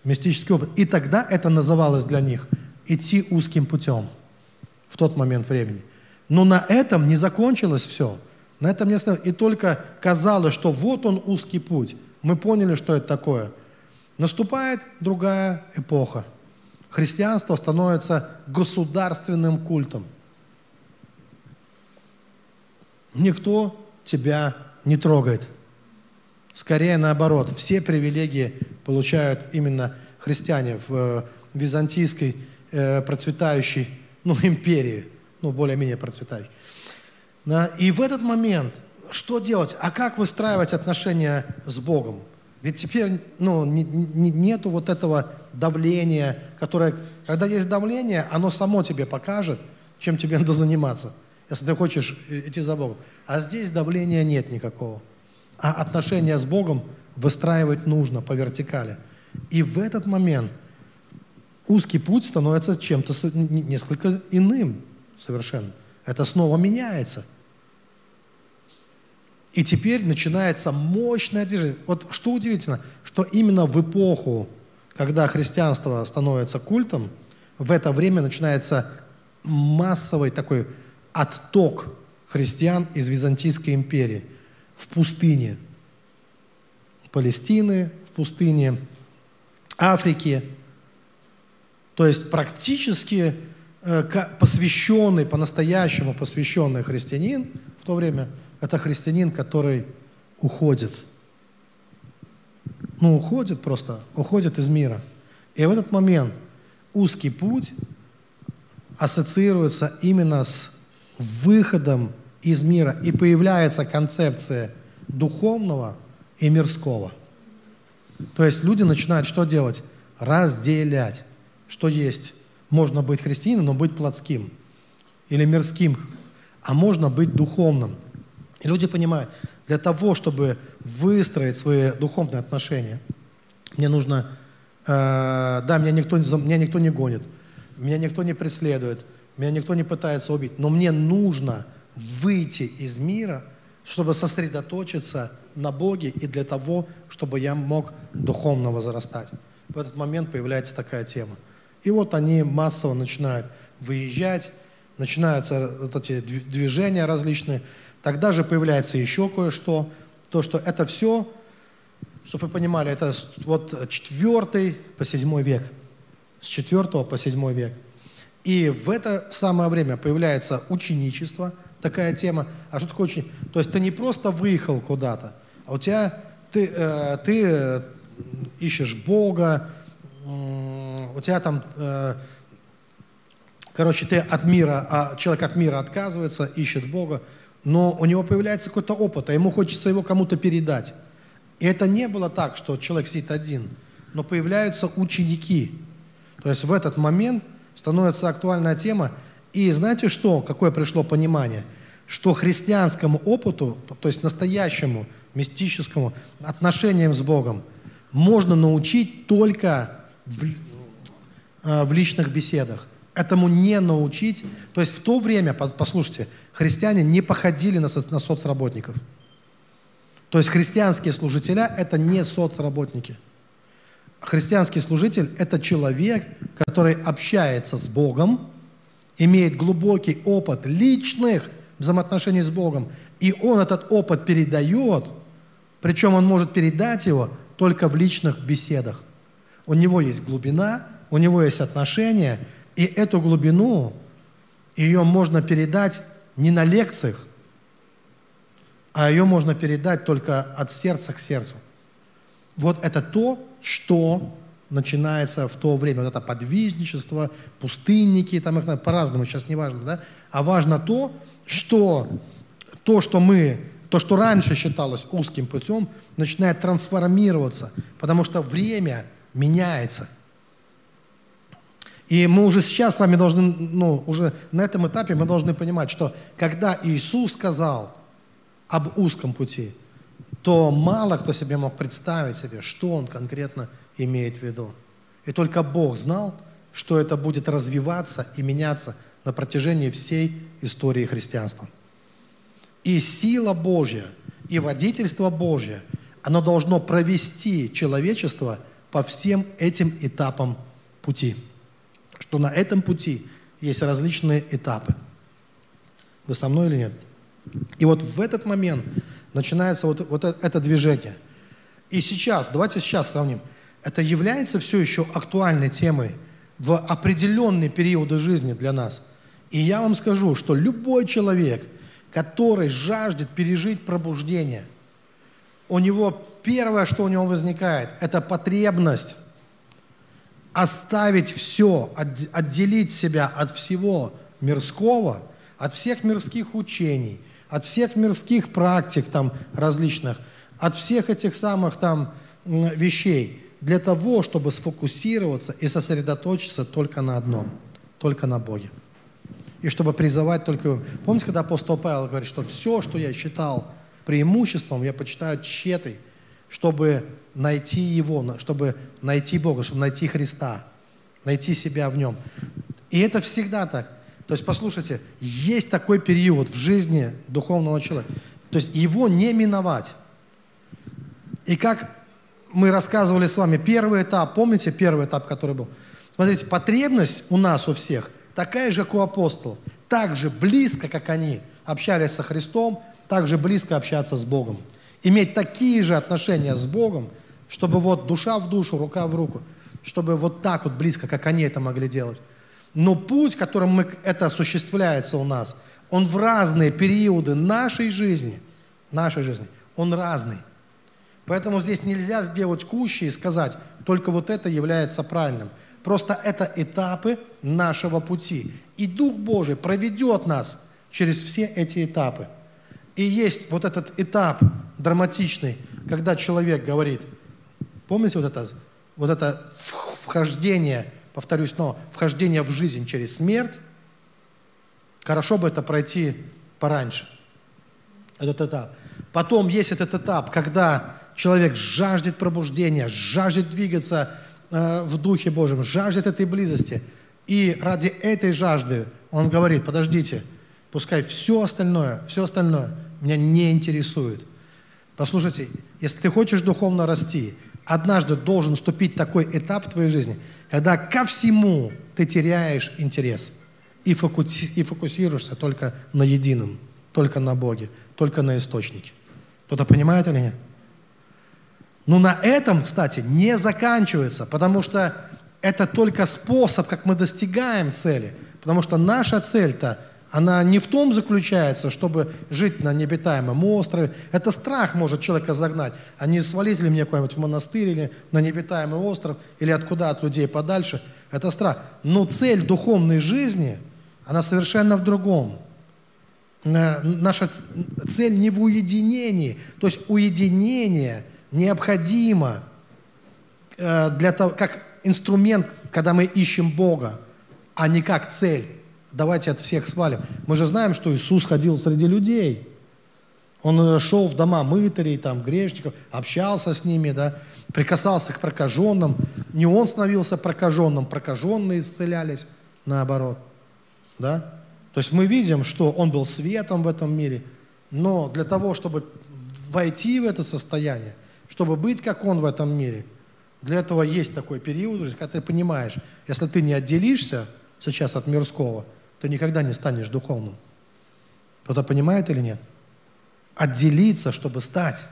мистический опыт. И тогда это называлось для них идти узким путем – в тот момент времени. Но на этом не закончилось все. На этом не остановилось. И только казалось, что вот он узкий путь. Мы поняли, что это такое. Наступает другая эпоха. Христианство становится государственным культом. Никто тебя не трогает. Скорее наоборот, все привилегии получают именно христиане в э, византийской э, процветающей ну, *laughs* империи, ну, более-менее процветающей. И в этот момент что делать? А как выстраивать отношения с Богом? Ведь теперь ну, не, не, нету вот этого давления, которое, когда есть давление, оно само тебе покажет, чем тебе надо заниматься, если ты хочешь идти за Богом. А здесь давления нет никакого. А отношения с Богом выстраивать нужно по вертикали. И в этот момент узкий путь становится чем-то несколько иным совершенно. Это снова меняется. И теперь начинается мощное движение. Вот что удивительно, что именно в эпоху, когда христианство становится культом, в это время начинается массовый такой отток христиан из Византийской империи в пустыне Палестины, в пустыне Африки. То есть практически э, посвященный, по-настоящему посвященный христианин в то время – это христианин, который уходит. Ну, уходит просто, уходит из мира. И в этот момент узкий путь ассоциируется именно с выходом из мира. И появляется концепция духовного и мирского. То есть люди начинают что делать? Разделять. Что есть? Можно быть христианином, но быть плотским. Или мирским. А можно быть духовным. И люди понимают, для того, чтобы выстроить свои духовные отношения, мне нужно, э, да, меня никто, меня никто не гонит, меня никто не преследует, меня никто не пытается убить, но мне нужно выйти из мира, чтобы сосредоточиться на Боге и для того, чтобы я мог духовно возрастать. В этот момент появляется такая тема. И вот они массово начинают выезжать, начинаются вот эти движения различные, Тогда же появляется еще кое-что, то, что это все, чтобы вы понимали, это вот четвертый по седьмой век, с четвертого по седьмой век. И в это самое время появляется ученичество, такая тема. А что такое ученичество? То есть ты не просто выехал куда-то, а у тебя, ты, э, ты ищешь Бога, э, у тебя там, э, короче, ты от мира, а человек от мира отказывается, ищет Бога но у него появляется какой-то опыт, а ему хочется его кому-то передать. И это не было так, что человек сидит один, но появляются ученики. То есть в этот момент становится актуальная тема. И знаете что, какое пришло понимание? Что христианскому опыту, то есть настоящему мистическому отношениям с Богом, можно научить только в, э, в личных беседах этому не научить. То есть в то время, послушайте, христиане не походили на, со, на соцработников. То есть христианские служителя – это не соцработники. Христианский служитель – это человек, который общается с Богом, имеет глубокий опыт личных взаимоотношений с Богом, и он этот опыт передает, причем он может передать его только в личных беседах. У него есть глубина, у него есть отношения – и эту глубину, ее можно передать не на лекциях, а ее можно передать только от сердца к сердцу. Вот это то, что начинается в то время. Вот это подвижничество, пустынники, там их по-разному, сейчас не важно, да? А важно то, что то, что мы, то, что раньше считалось узким путем, начинает трансформироваться, потому что время меняется – и мы уже сейчас с вами должны, ну, уже на этом этапе мы должны понимать, что когда Иисус сказал об узком пути, то мало кто себе мог представить себе, что он конкретно имеет в виду. И только Бог знал, что это будет развиваться и меняться на протяжении всей истории христианства. И сила Божья, и водительство Божье, оно должно провести человечество по всем этим этапам пути что на этом пути есть различные этапы. Вы со мной или нет? И вот в этот момент начинается вот, вот это движение. И сейчас, давайте сейчас сравним. Это является все еще актуальной темой в определенные периоды жизни для нас. И я вам скажу, что любой человек, который жаждет пережить пробуждение, у него первое, что у него возникает, это потребность оставить все, отделить себя от всего мирского, от всех мирских учений, от всех мирских практик там различных, от всех этих самых там вещей для того, чтобы сфокусироваться и сосредоточиться только на одном, только на Боге. И чтобы призывать только Его. Помните, когда апостол Павел говорит, что все, что я считал преимуществом, я почитаю тщетой, чтобы найти Его, чтобы найти Бога, чтобы найти Христа, найти себя в Нем. И это всегда так. То есть, послушайте, есть такой период в жизни духовного человека. То есть его не миновать. И как мы рассказывали с вами, первый этап, помните первый этап, который был? Смотрите, потребность у нас, у всех, такая же, как у апостолов. Так же близко, как они общались со Христом, так же близко общаться с Богом. Иметь такие же отношения с Богом, чтобы вот душа в душу, рука в руку, чтобы вот так вот близко, как они это могли делать. Но путь, которым мы, это осуществляется у нас, он в разные периоды нашей жизни, нашей жизни, он разный. Поэтому здесь нельзя сделать кущи и сказать, только вот это является правильным. Просто это этапы нашего пути. И Дух Божий проведет нас через все эти этапы. И есть вот этот этап драматичный, когда человек говорит, помните вот это, вот это вхождение, повторюсь снова, вхождение в жизнь через смерть, хорошо бы это пройти пораньше, этот этап. Потом есть этот этап, когда человек жаждет пробуждения, жаждет двигаться э, в Духе Божьем, жаждет этой близости. И ради этой жажды он говорит, подождите, пускай все остальное, все остальное меня не интересует. Послушайте, если ты хочешь духовно расти, однажды должен вступить такой этап в твоей жизни, когда ко всему ты теряешь интерес и, фокуси, и фокусируешься только на едином, только на Боге, только на источнике. Кто-то понимает или нет? Но на этом, кстати, не заканчивается, потому что это только способ, как мы достигаем цели. Потому что наша цель-то, она не в том заключается, чтобы жить на необитаемом острове. Это страх может человека загнать. А не свалить ли мне куда-нибудь в монастырь или на необитаемый остров, или откуда от людей подальше. Это страх. Но цель духовной жизни, она совершенно в другом. Э, наша цель не в уединении. То есть уединение – необходимо э, для того, как инструмент, когда мы ищем Бога, а не как цель. Давайте от всех свалим. Мы же знаем, что Иисус ходил среди людей. Он э, шел в дома мытарей, там, грешников, общался с ними, да, прикасался к прокаженным. Не он становился прокаженным, прокаженные исцелялись, наоборот. Да? То есть мы видим, что он был светом в этом мире, но для того, чтобы войти в это состояние, чтобы быть как Он в этом мире. Для этого есть такой период, когда ты понимаешь, если ты не отделишься сейчас от мирского, ты никогда не станешь духовным. Кто-то понимает или нет? Отделиться, чтобы стать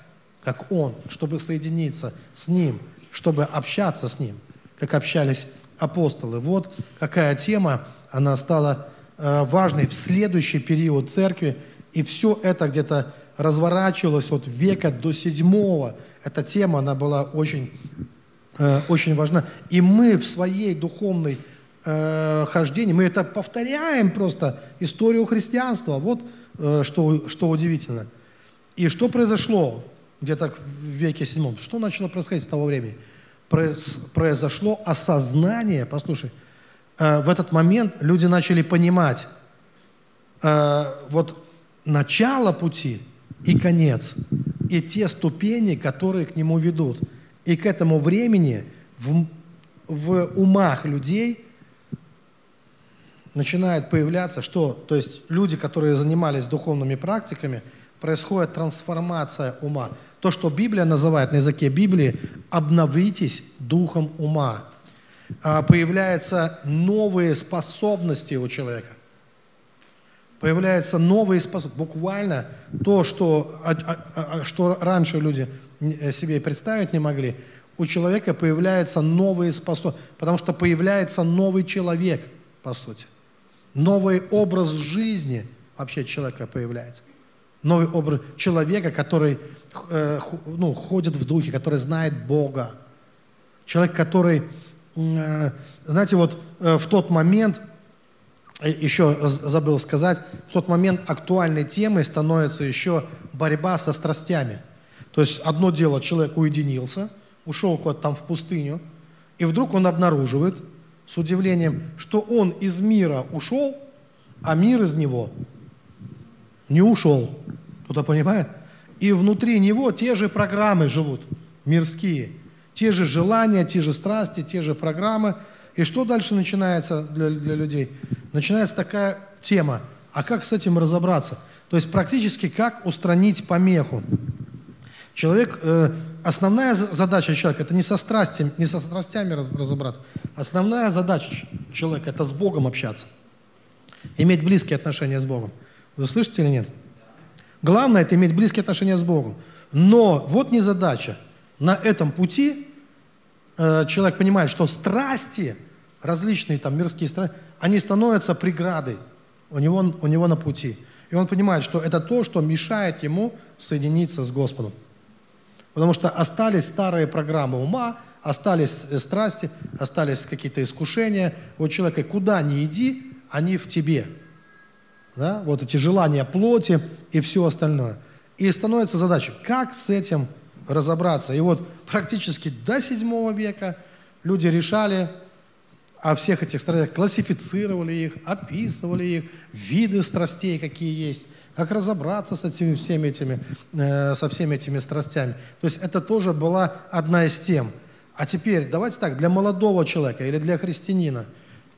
как Он, чтобы соединиться с Ним, чтобы общаться с Ним, как общались апостолы. Вот какая тема, она стала э, важной в следующий период церкви, и все это где-то разворачивалось от века до седьмого, эта тема, она была очень, э, очень важна. И мы в своей духовной э, хождении, мы это повторяем просто, историю христианства. Вот э, что, что удивительно. И что произошло где-то в веке седьмом? Что начало происходить с того времени? Произошло осознание, послушай, в этот момент люди начали понимать вот начало пути и конец и те ступени, которые к нему ведут. И к этому времени в, в умах людей начинает появляться что? То есть люди, которые занимались духовными практиками, происходит трансформация ума. То, что Библия называет на языке Библии «обновитесь духом ума». А появляются новые способности у человека появляются новые способности. Буквально то, что, а, а, а, что раньше люди э, себе представить не могли, у человека появляются новые способности, потому что появляется новый человек, по сути. Новый образ жизни вообще человека появляется. Новый образ человека, который э, ну, ходит в духе, который знает Бога. Человек, который, э, знаете, вот в тот момент, еще забыл сказать, в тот момент актуальной темой становится еще борьба со страстями. То есть одно дело, человек уединился, ушел куда-то там в пустыню, и вдруг он обнаруживает с удивлением, что он из мира ушел, а мир из него не ушел. Кто-то понимает? И внутри него те же программы живут, мирские. Те же желания, те же страсти, те же программы. И что дальше начинается для, для людей? Начинается такая тема. А как с этим разобраться? То есть практически как устранить помеху. Человек, э, основная задача человека, это не со, страстями, не со страстями раз, разобраться. Основная задача человека, это с Богом общаться. Иметь близкие отношения с Богом. Вы слышите или нет? Главное, это иметь близкие отношения с Богом. Но вот не задача. На этом пути э, человек понимает, что страсти, различные там мирские страсти, они становятся преградой у него, у него на пути. И он понимает, что это то, что мешает ему соединиться с Господом. Потому что остались старые программы ума, остались э, страсти, остались какие-то искушения. Вот человека куда ни иди, они в тебе. Да? Вот эти желания плоти и все остальное. И становится задача, как с этим разобраться. И вот практически до 7 века люди решали о всех этих страстях, классифицировали их, описывали их, виды страстей, какие есть, как разобраться с этими, всеми этими, э, со всеми этими страстями. То есть это тоже была одна из тем. А теперь давайте так, для молодого человека или для христианина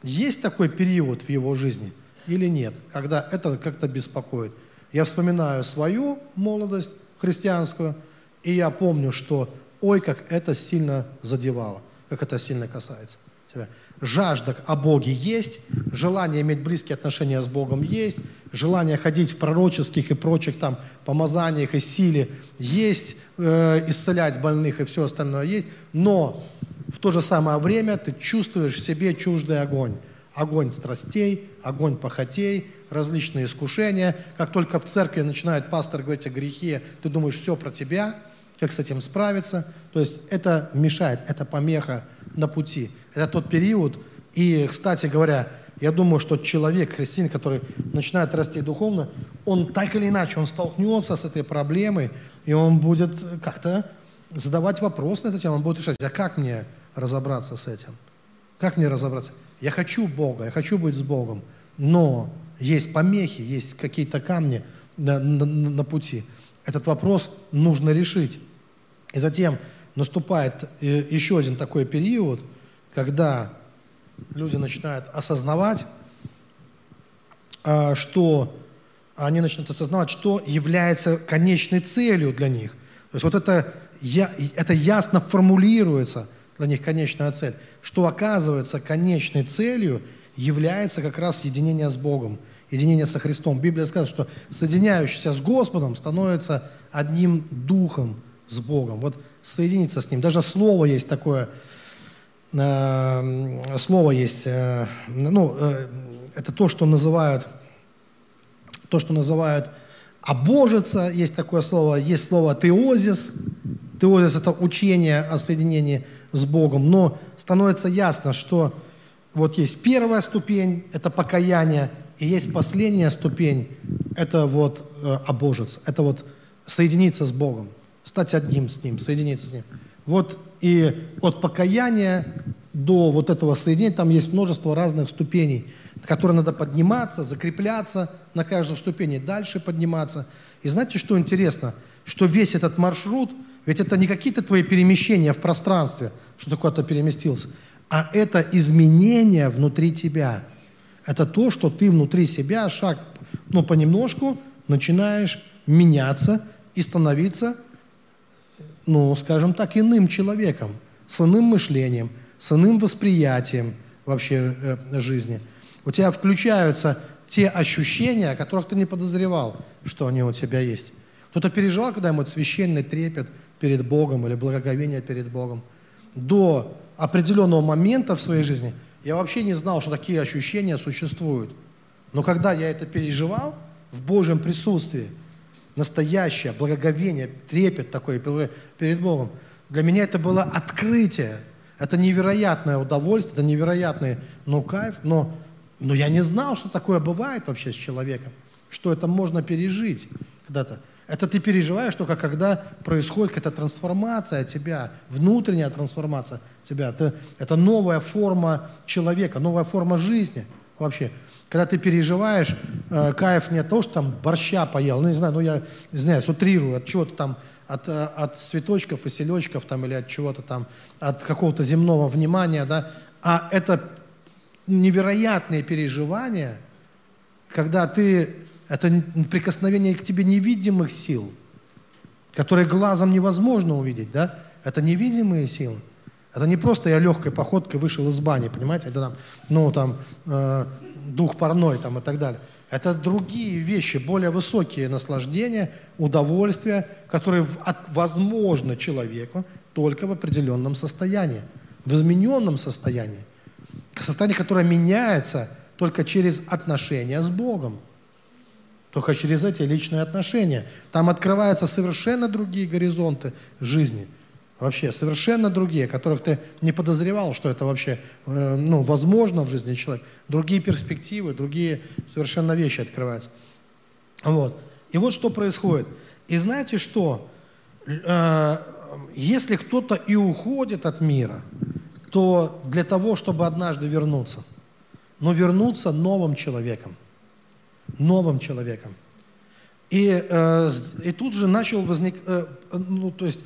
есть такой период в его жизни или нет, когда это как-то беспокоит. Я вспоминаю свою молодость христианскую, и я помню, что ой, как это сильно задевало, как это сильно касается тебя жажда о Боге есть, желание иметь близкие отношения с Богом есть, желание ходить в пророческих и прочих там помазаниях и силе есть, э, исцелять больных и все остальное есть, но в то же самое время ты чувствуешь в себе чуждый огонь. Огонь страстей, огонь похотей, различные искушения. Как только в церкви начинает пастор говорить о грехе, ты думаешь, все про тебя, как с этим справиться. То есть это мешает, это помеха на пути. Это тот период, и, кстати говоря, я думаю, что человек, христианин, который начинает расти духовно, он так или иначе, он столкнется с этой проблемой, и он будет как-то задавать вопрос на эту тему, он будет решать, а как мне разобраться с этим? Как мне разобраться? Я хочу Бога, я хочу быть с Богом, но есть помехи, есть какие-то камни на, на, на пути. Этот вопрос нужно решить. И затем наступает э, еще один такой период, когда люди начинают осознавать, а, что они начнут осознавать, что является конечной целью для них. То есть вот это, это ясно формулируется для них конечная цель, что оказывается конечной целью является как раз единение с Богом, единение со Христом. Библия сказала, что соединяющийся с Господом становится одним духом с Богом. Вот соединиться с Ним. Даже слово есть такое, э, слово есть, э, ну, э, это то, что называют, то, что называют обожиться, есть такое слово, есть слово теозис. Теозис – это учение о соединении с Богом, но становится ясно, что вот есть первая ступень, это покаяние, и есть последняя ступень, это вот э, обожиться, это вот соединиться с Богом стать одним с Ним, соединиться с Ним. Вот и от покаяния до вот этого соединения там есть множество разных ступеней, которые надо подниматься, закрепляться на каждой ступени, дальше подниматься. И знаете, что интересно? Что весь этот маршрут, ведь это не какие-то твои перемещения в пространстве, что ты куда-то переместился, а это изменения внутри тебя. Это то, что ты внутри себя шаг, ну, понемножку начинаешь меняться и становиться ну, скажем так, иным человеком, с иным мышлением, с иным восприятием вообще э, жизни. У тебя включаются те ощущения, о которых ты не подозревал, что они у тебя есть. Кто-то переживал когда-нибудь священный трепет перед Богом или благоговение перед Богом. До определенного момента в своей жизни я вообще не знал, что такие ощущения существуют. Но когда я это переживал в Божьем присутствии – настоящее благоговение, трепет такой перед Богом. Для меня это было открытие. Это невероятное удовольствие, это невероятный ну, кайф, но, но я не знал, что такое бывает вообще с человеком, что это можно пережить когда-то. Это ты переживаешь только когда происходит какая-то трансформация тебя, внутренняя трансформация тебя. Это, это новая форма человека, новая форма жизни вообще. Когда ты переживаешь, э, кайф не от того, что там борща поел, ну не знаю, ну я не знаю, сутрирую от чего-то там, от, э, от цветочков и там или от чего-то там, от какого-то земного внимания, да, а это невероятные переживания, когда ты это прикосновение к тебе невидимых сил, которые глазом невозможно увидеть, да? Это невидимые силы. Это не просто я легкой походкой вышел из бани, понимаете? Это там, ну, там, э, дух парной там и так далее. Это другие вещи, более высокие наслаждения, удовольствия, которые возможны человеку только в определенном состоянии, в измененном состоянии. Состояние, которое меняется только через отношения с Богом. Только через эти личные отношения. Там открываются совершенно другие горизонты жизни. Вообще, совершенно другие, которых ты не подозревал, что это вообще э, ну, возможно в жизни человека. Другие перспективы, другие совершенно вещи открываются. Вот. И вот что происходит. И знаете что? Э, если кто-то и уходит от мира, то для того, чтобы однажды вернуться, но вернуться новым человеком новым человеком. И, э, и тут же начал возник, э, ну, то есть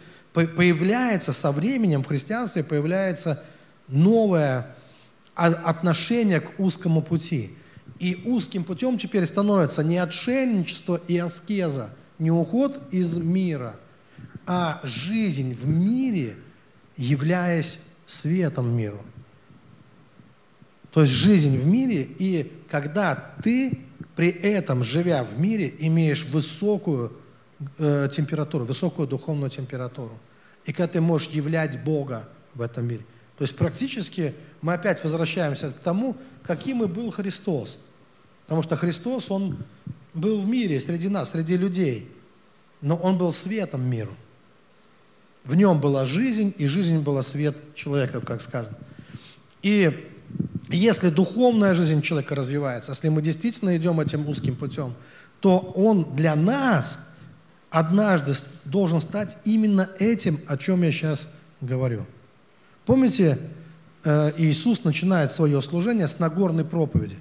появляется со временем в христианстве появляется новое отношение к узкому пути. И узким путем теперь становится не отшельничество и аскеза, не уход из мира, а жизнь в мире, являясь светом миру. То есть жизнь в мире, и когда ты при этом, живя в мире, имеешь высокую э, температуру, высокую духовную температуру. И когда ты можешь являть Бога в этом мире. То есть практически мы опять возвращаемся к тому, каким и был Христос. Потому что Христос, Он был в мире, среди нас, среди людей. Но Он был светом миру. В нем была жизнь, и жизнь была свет человека, как сказано. И если духовная жизнь человека развивается, если мы действительно идем этим узким путем, то он для нас однажды должен стать именно этим, о чем я сейчас говорю. Помните, э, Иисус начинает свое служение с Нагорной проповеди.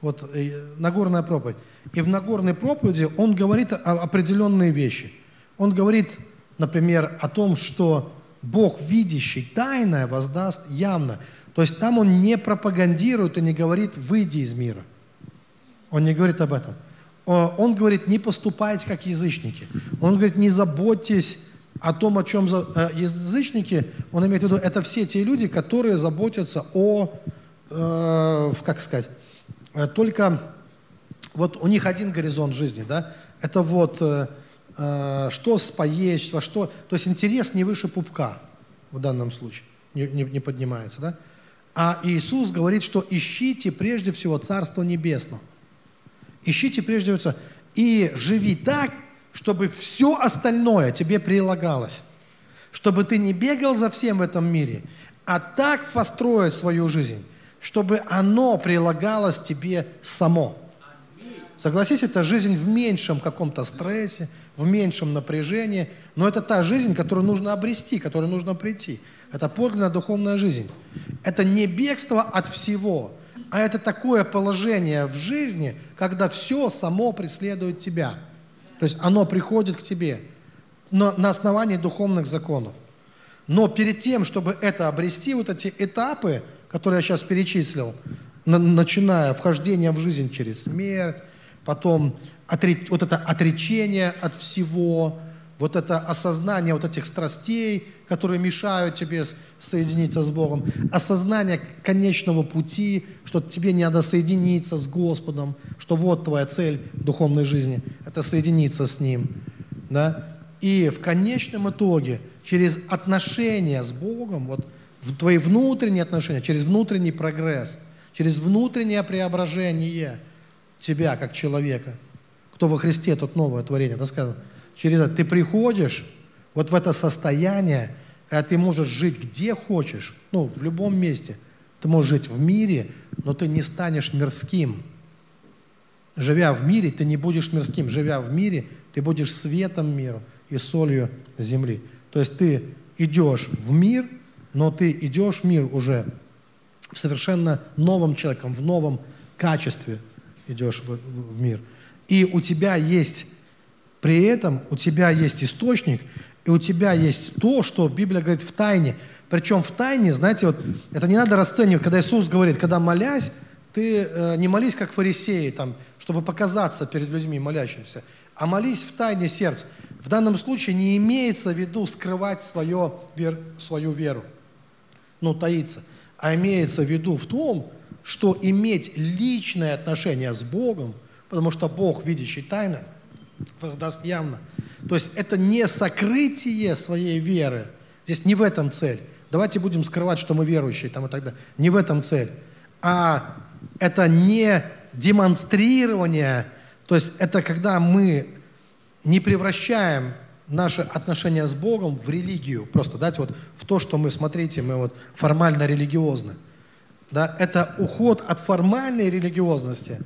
Вот э, Нагорная проповедь. И в Нагорной проповеди он говорит определенные вещи. Он говорит, например, о том, что Бог, видящий тайное, воздаст явно. То есть там он не пропагандирует и не говорит «выйди из мира». Он не говорит об этом. Он говорит «не поступайте как язычники». Он говорит «не заботьтесь о том, о чем э, язычники». Он имеет в виду, это все те люди, которые заботятся о, э, как сказать, э, только вот у них один горизонт жизни, да, это вот э, э что поесть, во что, то есть интерес не выше пупка в данном случае, не, не, не поднимается, да. А Иисус говорит, что ищите прежде всего Царство Небесное. Ищите прежде всего и живи так, чтобы все остальное тебе прилагалось. Чтобы ты не бегал за всем в этом мире, а так построить свою жизнь, чтобы оно прилагалось тебе само. Согласись, это жизнь в меньшем каком-то стрессе, в меньшем напряжении, но это та жизнь, которую нужно обрести, которой нужно прийти. Это подлинная духовная жизнь. Это не бегство от всего, а это такое положение в жизни, когда все само преследует тебя. То есть оно приходит к тебе на, на основании духовных законов. Но перед тем, чтобы это обрести, вот эти этапы, которые я сейчас перечислил, на, начиная вхождение в жизнь через смерть, потом отре, вот это отречение от всего, вот это осознание вот этих страстей, которые мешают тебе соединиться с Богом, осознание конечного пути, что тебе не надо соединиться с Господом, что вот твоя цель духовной жизни, это соединиться с Ним. Да? И в конечном итоге, через отношения с Богом, вот в твои внутренние отношения, через внутренний прогресс, через внутреннее преображение тебя как человека, кто во Христе, тот новое творение, да, сказано, через это. Ты приходишь вот в это состояние, когда ты можешь жить где хочешь, ну, в любом месте. Ты можешь жить в мире, но ты не станешь мирским. живя в мире, ты не будешь мирским. Живя в мире, ты будешь светом миру и солью земли. То есть ты идешь в мир, но ты идешь в мир уже в совершенно новом человеком, в новом качестве идешь в, мир. И у тебя есть, при этом у тебя есть источник, и у тебя есть то, что Библия говорит в тайне. Причем в тайне, знаете, вот это не надо расценивать, когда Иисус говорит, когда молясь, ты э, не молись как фарисеи, там, чтобы показаться перед людьми молящимся, а молись в тайне сердца. В данном случае не имеется в виду скрывать свое, вер, свою веру, ну, таиться, а имеется в виду в том, что иметь личное отношение с Богом, потому что Бог, видящий тайно, воздаст явно. То есть это не сокрытие своей веры. Здесь не в этом цель. Давайте будем скрывать, что мы верующие там и так далее. Не в этом цель. А это не демонстрирование, то есть это когда мы не превращаем наши отношения с Богом в религию, просто дать вот в то, что мы, смотрите, мы вот формально религиозны. Да, это уход от формальной религиозности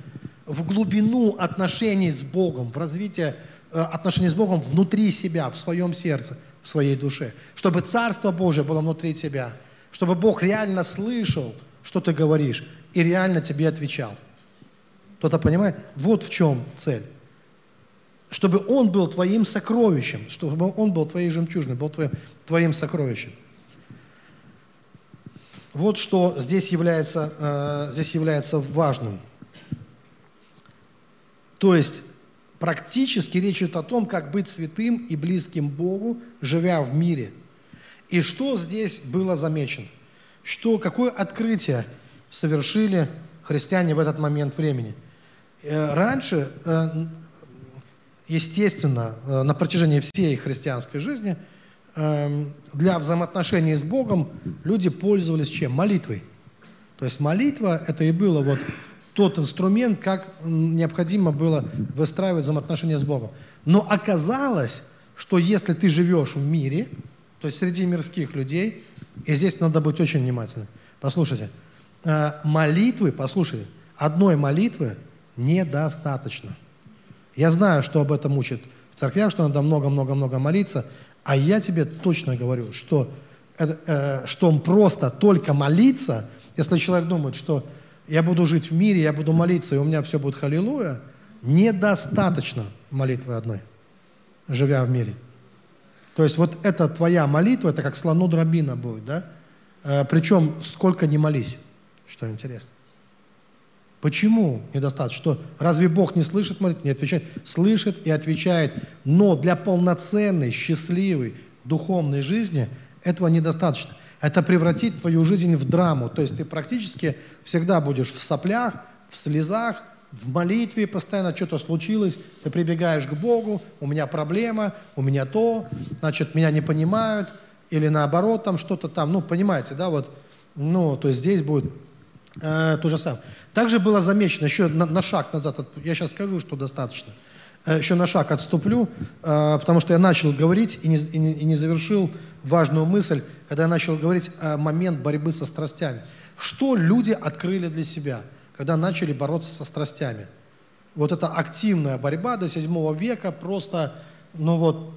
в глубину отношений с Богом, в развитие э, отношений с Богом внутри себя, в своем сердце, в своей душе. Чтобы Царство Божие было внутри тебя, чтобы Бог реально слышал, что ты говоришь, и реально тебе отвечал. Кто-то понимает? Вот в чем цель. Чтобы Он был твоим сокровищем, чтобы Он был твоей жемчужиной, был твоим, твоим сокровищем. Вот что здесь является, э, здесь является важным. То есть практически речь идет о том, как быть святым и близким Богу, живя в мире. И что здесь было замечено? Что, какое открытие совершили христиане в этот момент времени? Э, раньше, э, естественно, на протяжении всей христианской жизни – для взаимоотношений с Богом люди пользовались чем? Молитвой. То есть молитва это и было вот тот инструмент, как необходимо было выстраивать взаимоотношения с Богом. Но оказалось, что если ты живешь в мире, то есть среди мирских людей, и здесь надо быть очень внимательным. Послушайте, э, молитвы, послушайте, одной молитвы недостаточно. Я знаю, что об этом учат в церквях, что надо много-много-много молиться, а я тебе точно говорю, что, э, что он просто только молиться, если человек думает, что я буду жить в мире, я буду молиться, и у меня все будет халилуя, недостаточно молитвы одной, живя в мире. То есть вот эта твоя молитва, это как слону дробина будет, да? Э, причем сколько не молись, что интересно. Почему недостаточно? Что разве Бог не слышит молитву, не отвечает? Слышит и отвечает, но для полноценной, счастливой, духовной жизни этого недостаточно. Это превратит твою жизнь в драму. То есть ты практически всегда будешь в соплях, в слезах, в молитве постоянно что-то случилось, ты прибегаешь к Богу, у меня проблема, у меня то, значит, меня не понимают, или наоборот, там что-то там, ну, понимаете, да, вот, ну, то есть здесь будет э, то же самое. Также было замечено, еще на, на шаг назад, я сейчас скажу, что достаточно, еще на шаг отступлю, э, потому что я начал говорить и не, и, не, и не завершил важную мысль, когда я начал говорить о момент борьбы со страстями. Что люди открыли для себя, когда начали бороться со страстями? Вот эта активная борьба до 7 века просто, ну вот,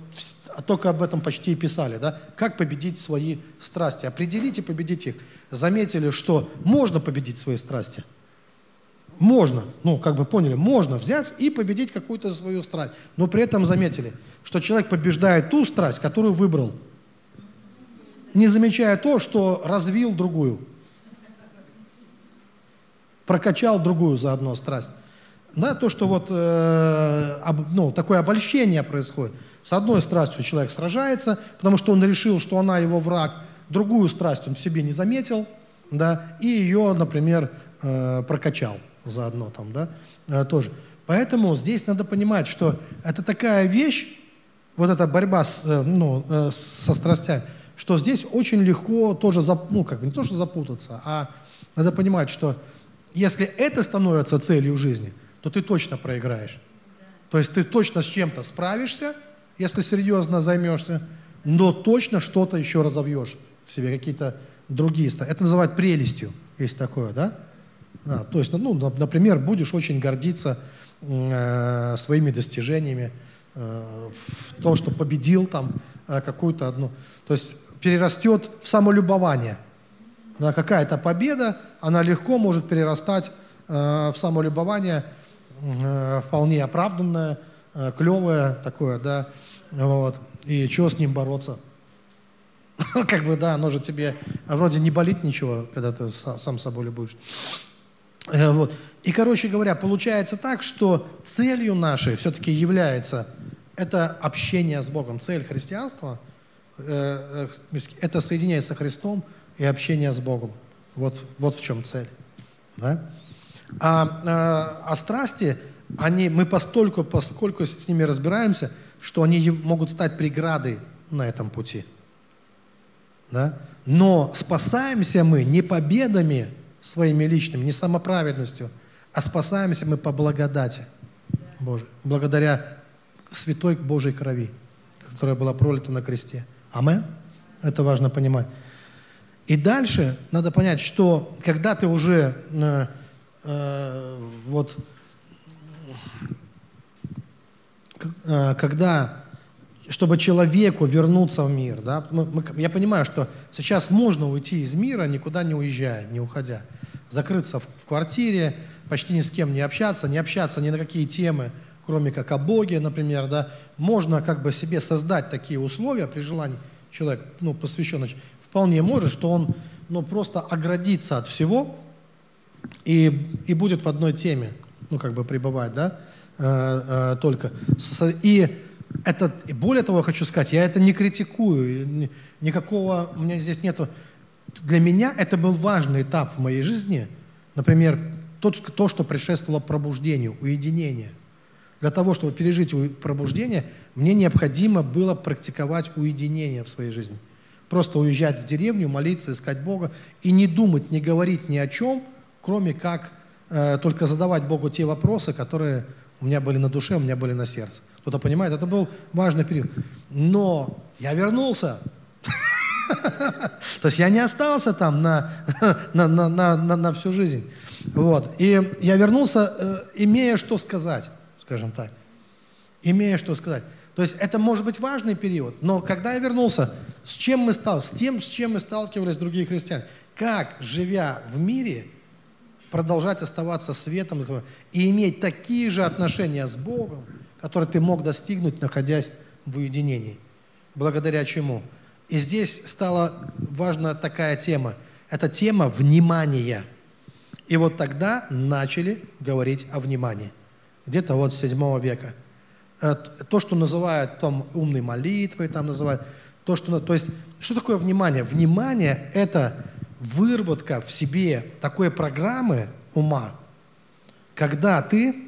а только об этом почти и писали, да? Как победить свои страсти? Определить и победить их. Заметили, что можно победить свои страсти. Можно, ну, как бы поняли, можно взять и победить какую-то свою страсть. Но при этом заметили, что человек побеждает ту страсть, которую выбрал, не замечая то, что развил другую, прокачал другую заодно страсть. Да, то, что вот э, об, ну, такое обольщение происходит – с одной страстью человек сражается, потому что он решил, что она его враг, другую страсть он в себе не заметил, да, и ее, например, э, прокачал заодно там, да, э, тоже. Поэтому здесь надо понимать, что это такая вещь, вот эта борьба с, э, ну, э, со страстями, что здесь очень легко тоже, зап, ну, как бы не то, что запутаться, а надо понимать, что если это становится целью жизни, то ты точно проиграешь. То есть ты точно с чем-то справишься, если серьезно займешься, но точно что-то еще разовьешь в себе, какие-то другие. Это называют прелестью, есть такое, да? Да, то есть, ну, например, будешь очень гордиться э, своими достижениями, э, в том, что победил там э, какую-то одну. То есть перерастет в самолюбование. Да, какая-то победа, она легко может перерастать э, в самолюбование, э, вполне оправданное, э, клевое такое, да, вот. И что с ним бороться? *laughs* как бы, да, оно же тебе вроде не болит ничего, когда ты сам собой любуешь. Э, вот. И, короче говоря, получается так, что целью нашей все-таки является это общение с Богом. Цель христианства э, э, – это соединение со Христом и общение с Богом. Вот, вот в чем цель. Да? А, а, а страсти, они, мы постольку, поскольку с ними разбираемся, что они могут стать преградой на этом пути. Да? Но спасаемся мы не победами своими личными, не самоправедностью, а спасаемся мы по благодати Божией, благодаря святой Божьей крови, которая была пролита на кресте. Амен? Это важно понимать. И дальше надо понять, что когда ты уже э, э, вот э, когда чтобы человеку вернуться в мир. Да? Мы, мы, я понимаю, что сейчас можно уйти из мира, никуда не уезжая, не уходя. Закрыться в, в квартире, почти ни с кем не общаться, не общаться ни на какие темы, кроме как о Боге, например. Да? Можно как бы себе создать такие условия при желании. Человек, ну, посвященный, вполне может, что он ну, просто оградится от всего и, и будет в одной теме, ну, как бы пребывать, да, э, э, только. И это, более того, хочу сказать, я это не критикую, никакого, у меня здесь нету. Для меня это был важный этап в моей жизни, например, тот, то, что предшествовало пробуждению, уединение. Для того, чтобы пережить пробуждение, мне необходимо было практиковать уединение в своей жизни. Просто уезжать в деревню, молиться, искать Бога и не думать, не говорить ни о чем, кроме как э, только задавать Богу те вопросы, которые у меня были на душе, у меня были на сердце. Кто-то понимает, это был важный период. Но я вернулся. *laughs* То есть я не остался там *laughs* на, на, на, на, на, всю жизнь. Вот. И я вернулся, э, имея что сказать, скажем так. Имея что сказать. То есть это может быть важный период, но когда я вернулся, с чем мы стал? С тем, с чем мы сталкивались другие христиане. Как, живя в мире, продолжать оставаться светом и иметь такие же отношения с Богом, которые ты мог достигнуть, находясь в уединении. Благодаря чему? И здесь стала важна такая тема. Это тема внимания. И вот тогда начали говорить о внимании. Где-то вот с 7 века. Э, то, что называют там умной молитвой, там называют, то, что, то есть, что такое внимание? Внимание – это выработка в себе такой программы ума, когда ты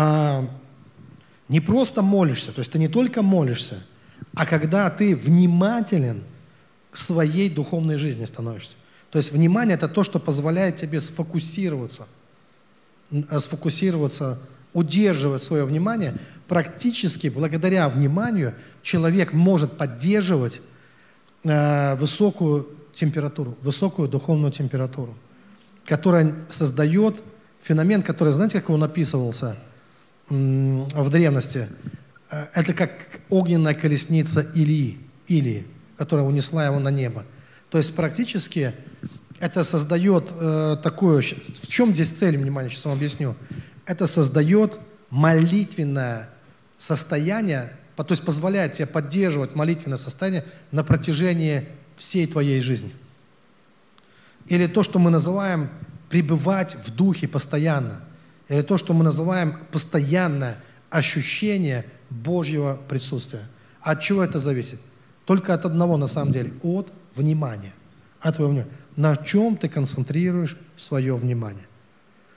а, не просто молишься, то есть ты не только молишься, а когда ты внимателен к своей духовной жизни становишься. То есть внимание – это то, что позволяет тебе сфокусироваться, сфокусироваться, удерживать свое внимание. Практически благодаря вниманию человек может поддерживать Э, высокую температуру, высокую духовную температуру, которая создает феномен, который, знаете, как он описывался в древности? Э, это как огненная колесница Илии, Илии, которая унесла его на небо. То есть практически это создает э, такое... В чем здесь цель, внимание, сейчас вам объясню. Это создает молитвенное состояние то есть позволяет тебе поддерживать молитвенное состояние на протяжении всей твоей жизни. Или то, что мы называем пребывать в духе постоянно. Или то, что мы называем постоянное ощущение Божьего присутствия. От чего это зависит? Только от одного на самом деле, от внимания. От твоего внимания. На чем ты концентрируешь свое внимание?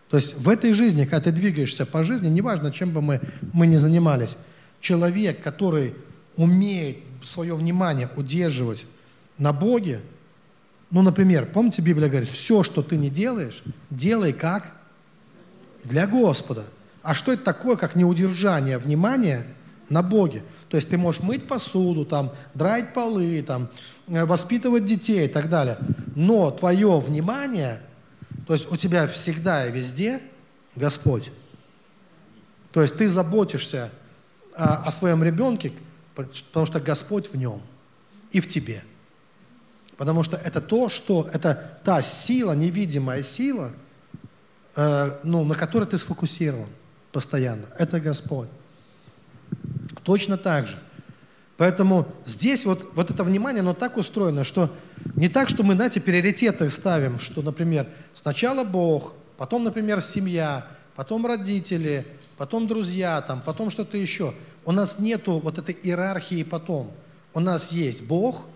То есть в этой жизни, когда ты двигаешься по жизни, неважно, чем бы мы, мы ни занимались, человек, который умеет свое внимание удерживать на Боге, ну, например, помните, Библия говорит, все, что ты не делаешь, делай как? Для Господа. А что это такое, как неудержание внимания на Боге? То есть ты можешь мыть посуду, там, драить полы, там, э, воспитывать детей и так далее. Но твое внимание То есть у тебя всегда и везде Господь. То есть ты заботишься о, о своем ребенке, потому что Господь в нем и в тебе. Потому что это то, что это та сила, невидимая сила, ну, на которой ты сфокусирован постоянно. Это Господь. Точно так же. Поэтому здесь вот, вот это внимание, оно так устроено, что не так, что мы, знаете, приоритеты ставим, что, например, сначала Бог, потом, например, семья, потом родители, потом друзья, там, потом что-то еще. У нас нету вот этой иерархии потом. У нас есть Бог,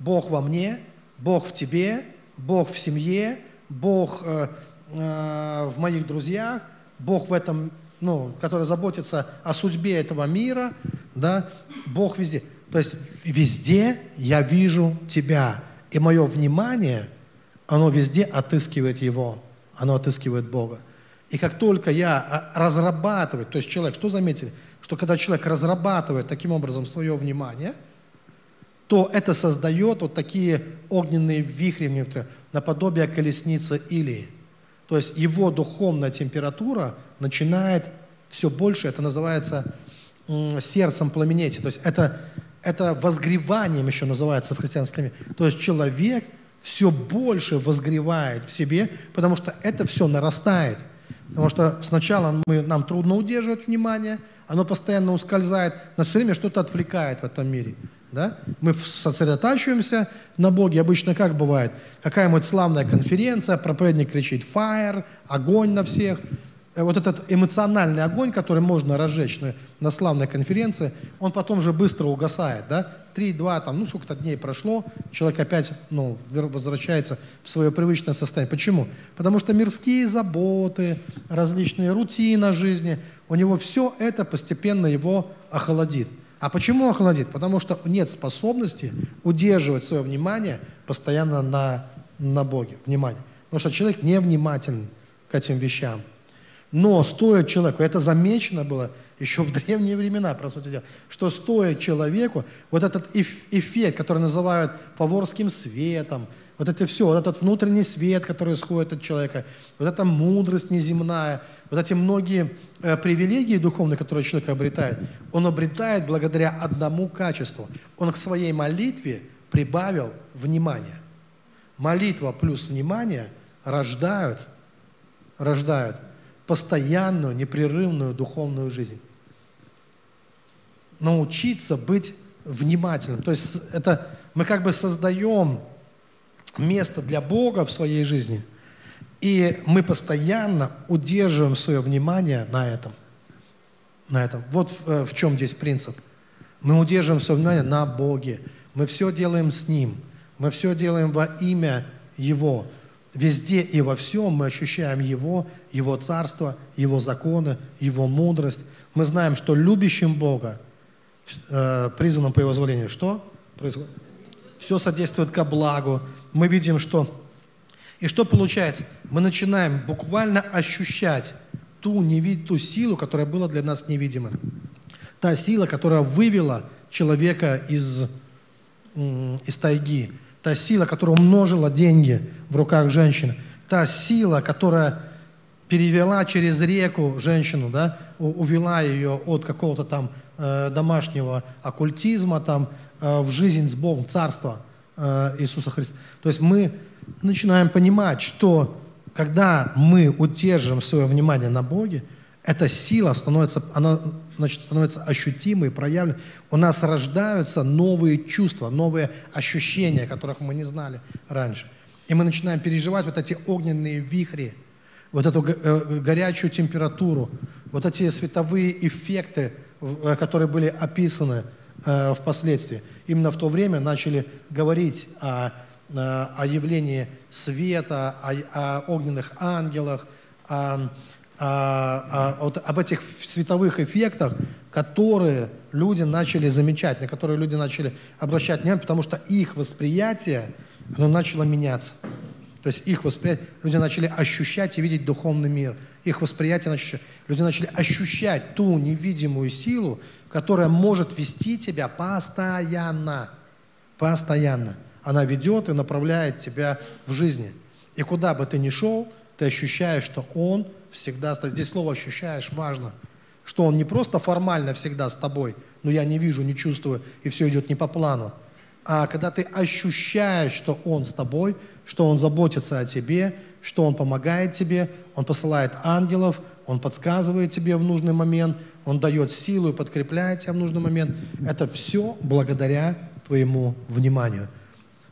Бог во мне, Бог в тебе, Бог в семье, Бог э, э, в моих друзьях, Бог в этом, ну, который заботится о судьбе этого мира, да, Бог везде. То есть везде я вижу тебя, и мое внимание, оно везде отыскивает Его, оно отыскивает Бога. И как только я а, разрабатываю, то есть человек, что заметили, что когда человек разрабатывает таким образом свое внимание, то это создает вот такие огненные вихри наподобие колесницы Илии. То есть его духовная температура начинает все больше, это называется сердцем пламенеть. То есть это, это возгреванием еще называется в христианском мире. То есть человек все больше возгревает в себе, потому что это все нарастает. Потому что сначала мы, нам трудно удерживать внимание, оно постоянно ускользает, нас все время что-то отвлекает в этом мире. Да? Мы сосредотачиваемся на Боге. Обычно как бывает? Какая-нибудь славная конференция, проповедник кричит «фаер», огонь на всех. Э, вот этот эмоциональный огонь, который можно разжечь на, на славной конференции, он потом же быстро угасает. Да? Три, два, там, ну сколько-то дней прошло, человек опять ну, возвращается в свое привычное состояние. Почему? Потому что мирские заботы, различные рутина жизни, у него все это постепенно его охолодит. А почему охладит? Потому что нет способности удерживать свое внимание постоянно на, на Боге. Внимание. Потому что человек невнимателен к этим вещам. Но стоит человеку, это замечено было еще в древние времена, по сути дела, что стоит человеку вот этот эффект, который называют фаворским светом, вот это все, вот этот внутренний свет, который исходит от человека, вот эта мудрость неземная, вот эти многие э, привилегии духовные, которые человек обретает, он обретает благодаря одному качеству. Он к своей молитве прибавил внимание. Молитва плюс внимание рождают, рождают постоянную, непрерывную духовную жизнь. Научиться быть внимательным. То есть это мы как бы создаем место для Бога в своей жизни, и мы постоянно удерживаем свое внимание на этом. На этом. Вот в, э, в чем здесь принцип. Мы удерживаем свое внимание на Боге. Мы все делаем с Ним. Мы все делаем во имя Его. Везде и во всем мы ощущаем Его, Его Царство, Его законы, Его мудрость. Мы знаем, что любящим Бога, э, призванным по Его зволению, что происходит? Все содействует ко благу. Мы видим, что... И что получается? Мы начинаем буквально ощущать ту, невид... ту силу, которая была для нас невидима. Та сила, которая вывела человека из, из тайги та сила, которая умножила деньги в руках женщины, та сила, которая перевела через реку женщину, да, увела ее от какого-то там э, домашнего оккультизма там, э, в жизнь с Богом, в Царство э, Иисуса Христа. То есть мы начинаем понимать, что когда мы удерживаем свое внимание на Боге, эта сила становится, она, значит, становится ощутимой, проявленной. У нас рождаются новые чувства, новые ощущения, которых мы не знали раньше. И мы начинаем переживать вот эти огненные вихри, вот эту э, горячую температуру, вот эти световые эффекты, э, которые были описаны э, впоследствии. Именно в то время начали говорить о, о явлении света, о, о огненных ангелах, о а, а, вот об этих световых эффектах, которые люди начали замечать, на которые люди начали обращать внимание, потому что их восприятие, оно начало меняться. То есть их восприятие, люди начали ощущать и видеть духовный мир. Их восприятие, начали, люди начали ощущать ту невидимую силу, которая может вести тебя постоянно. Постоянно. Она ведет и направляет тебя в жизни. И куда бы ты ни шел, ты ощущаешь, что Он всегда... Здесь слово «ощущаешь» важно. Что Он не просто формально всегда с тобой, но я не вижу, не чувствую, и все идет не по плану. А когда ты ощущаешь, что Он с тобой, что Он заботится о тебе, что Он помогает тебе, Он посылает ангелов, Он подсказывает тебе в нужный момент, Он дает силу и подкрепляет тебя в нужный момент. Это все благодаря твоему вниманию.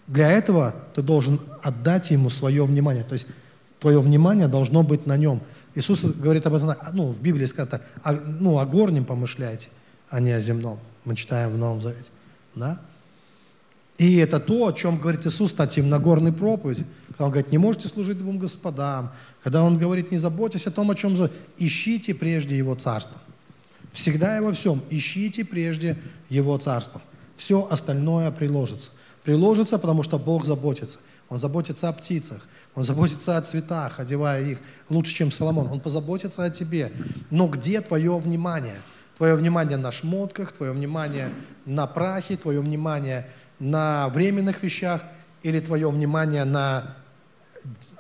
Для этого ты должен отдать Ему свое внимание. То есть твое внимание должно быть на Нем. Иисус говорит об этом, ну, в Библии сказано так, о, ну, о горнем помышляйте, а не о земном. Мы читаем в Новом Завете. Да? И это то, о чем говорит Иисус, кстати, в Нагорной проповеди. Когда Он говорит, не можете служить двум господам. Когда Он говорит, не заботьтесь о том, о чем... Ищите прежде Его Царство. Всегда и во всем. Ищите прежде Его Царство. Все остальное приложится. Приложится, потому что Бог заботится. Он заботится о птицах, Он заботится о цветах, одевая их лучше, чем Соломон. Он позаботится о тебе. Но где твое внимание? Твое внимание на шмотках, твое внимание на прахе, твое внимание на временных вещах или твое внимание на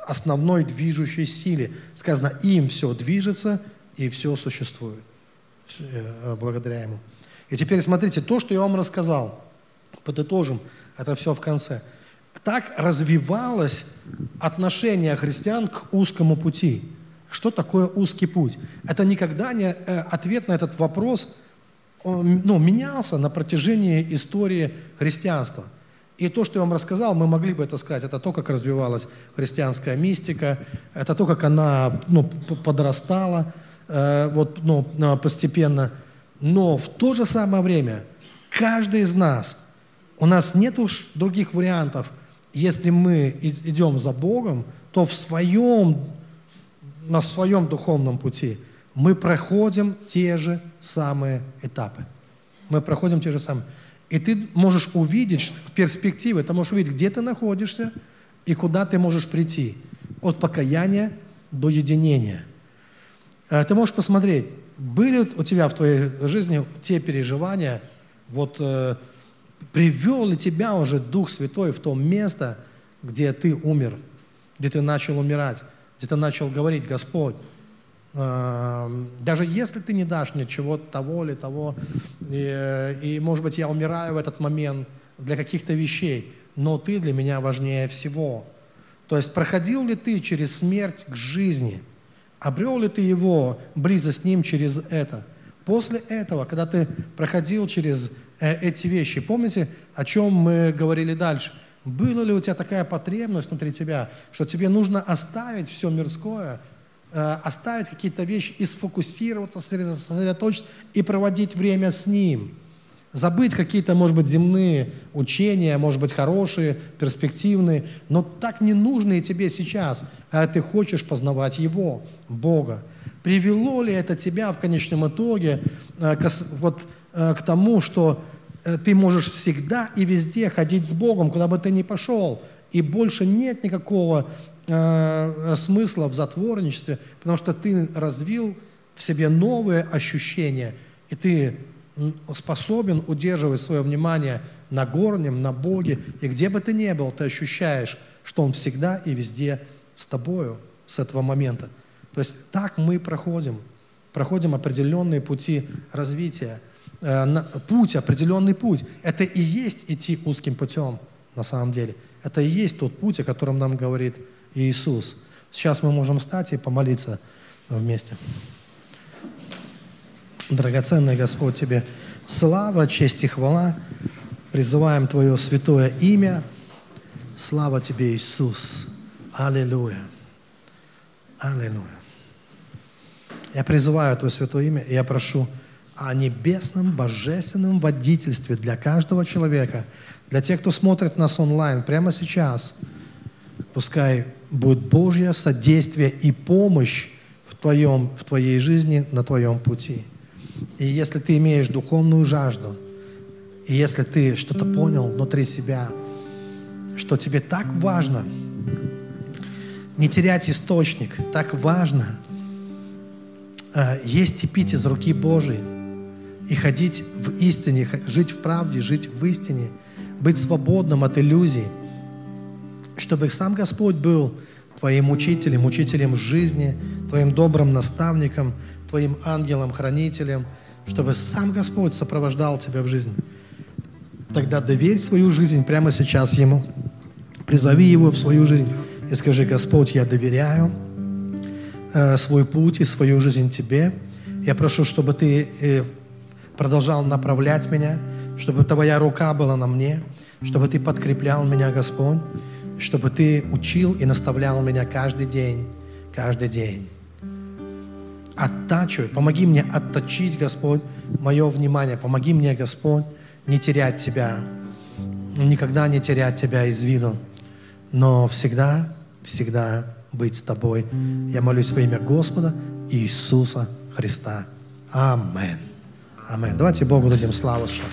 основной движущей силе. Сказано, им все движется и все существует э, благодаря ему. И теперь смотрите, то, что я вам рассказал, подытожим это все в конце. Так развивалось отношение христиан к узкому пути. Что такое узкий путь? Это никогда не э, ответ на этот вопрос он, ну, менялся на протяжении истории христианства. И то, что я вам рассказал, мы могли бы это сказать, это то, как развивалась христианская мистика, это то, как она ну, подрастала э, вот, ну, постепенно. Но в то же самое время каждый из нас, у нас нет уж других вариантов. Если мы идем за Богом, то в своем, на своем духовном пути мы проходим те же самые этапы. Мы проходим те же самые. И ты можешь увидеть перспективы, ты можешь увидеть, где ты находишься и куда ты можешь прийти. От покаяния до единения. Э, ты можешь посмотреть, были у тебя в твоей жизни те переживания, вот э, привел ли тебя уже Дух Святой в то место, где ты умер, где ты начал умирать, где ты начал говорить, Господь, э, даже если ты не дашь мне чего-то того или того, и, и, может быть, я умираю в этот момент для каких-то вещей, но ты для меня важнее всего. То есть проходил ли ты через смерть к жизни – Обрел ли ты его, близость с ним через это? После этого, когда ты проходил через эти вещи, помните, о чем мы говорили дальше? Была ли у тебя такая потребность внутри тебя, что тебе нужно оставить все мирское, э, оставить какие-то вещи и сфокусироваться, сосредоточиться и проводить время с Ним – Забыть какие-то, может быть, земные учения, может быть, хорошие, перспективные, но так ненужные тебе сейчас, а ты хочешь познавать Его, Бога. Привело ли это тебя в конечном итоге э, вот, э, к тому, что э, ты можешь всегда и везде ходить с Богом, куда бы ты ни пошел, и больше нет никакого э, смысла в затворничестве, потому что ты развил в себе новые ощущения, и ты способен удерживать свое внимание на горнем, на Боге, и где бы ты ни был, ты ощущаешь, что Он всегда и везде с тобою с этого момента. То есть так мы проходим, проходим определенные пути развития, э, путь, определенный путь. Это и есть идти узким путем на самом деле. Это и есть тот путь, о котором нам говорит Иисус. Сейчас мы можем встать и помолиться вместе. Драгоценный Господь, Тебе слава, честь и хвала. Призываем Твое святое имя. Слава Тебе, Иисус. Аллилуйя. Аллилуйя. Я призываю Твое святое имя, и я прошу о небесном, божественном водительстве для каждого человека, для тех, кто смотрит нас онлайн прямо сейчас. Пускай будет Божье содействие и помощь в, твоем, в Твоей жизни, на Твоем пути. И если ты имеешь духовную жажду, и если ты что-то понял внутри себя, что тебе так важно не терять источник, так важно э, есть и пить из руки Божией, и ходить в истине, жить в правде, жить в истине, быть свободным от иллюзий, чтобы сам Господь был Твоим учителем, учителем жизни, Твоим добрым наставником, Твоим ангелом-хранителем, чтобы сам Господь сопровождал Тебя в жизни. Тогда доверь свою жизнь прямо сейчас Ему. Призови Его в свою жизнь и скажи, Господь, я доверяю э, свой путь и свою жизнь Тебе. Я прошу, чтобы Ты э, продолжал направлять меня, чтобы Твоя рука была на мне, чтобы Ты подкреплял меня, Господь, чтобы Ты учил и наставлял меня каждый день, каждый день. Оттачивай, помоги мне отточить, Господь, мое внимание. Помоги мне, Господь, не терять Тебя, никогда не терять Тебя из виду, но всегда, всегда быть с Тобой. Я молюсь во имя Господа Иисуса Христа. Аминь. Аминь. Давайте Богу дадим славу. Что...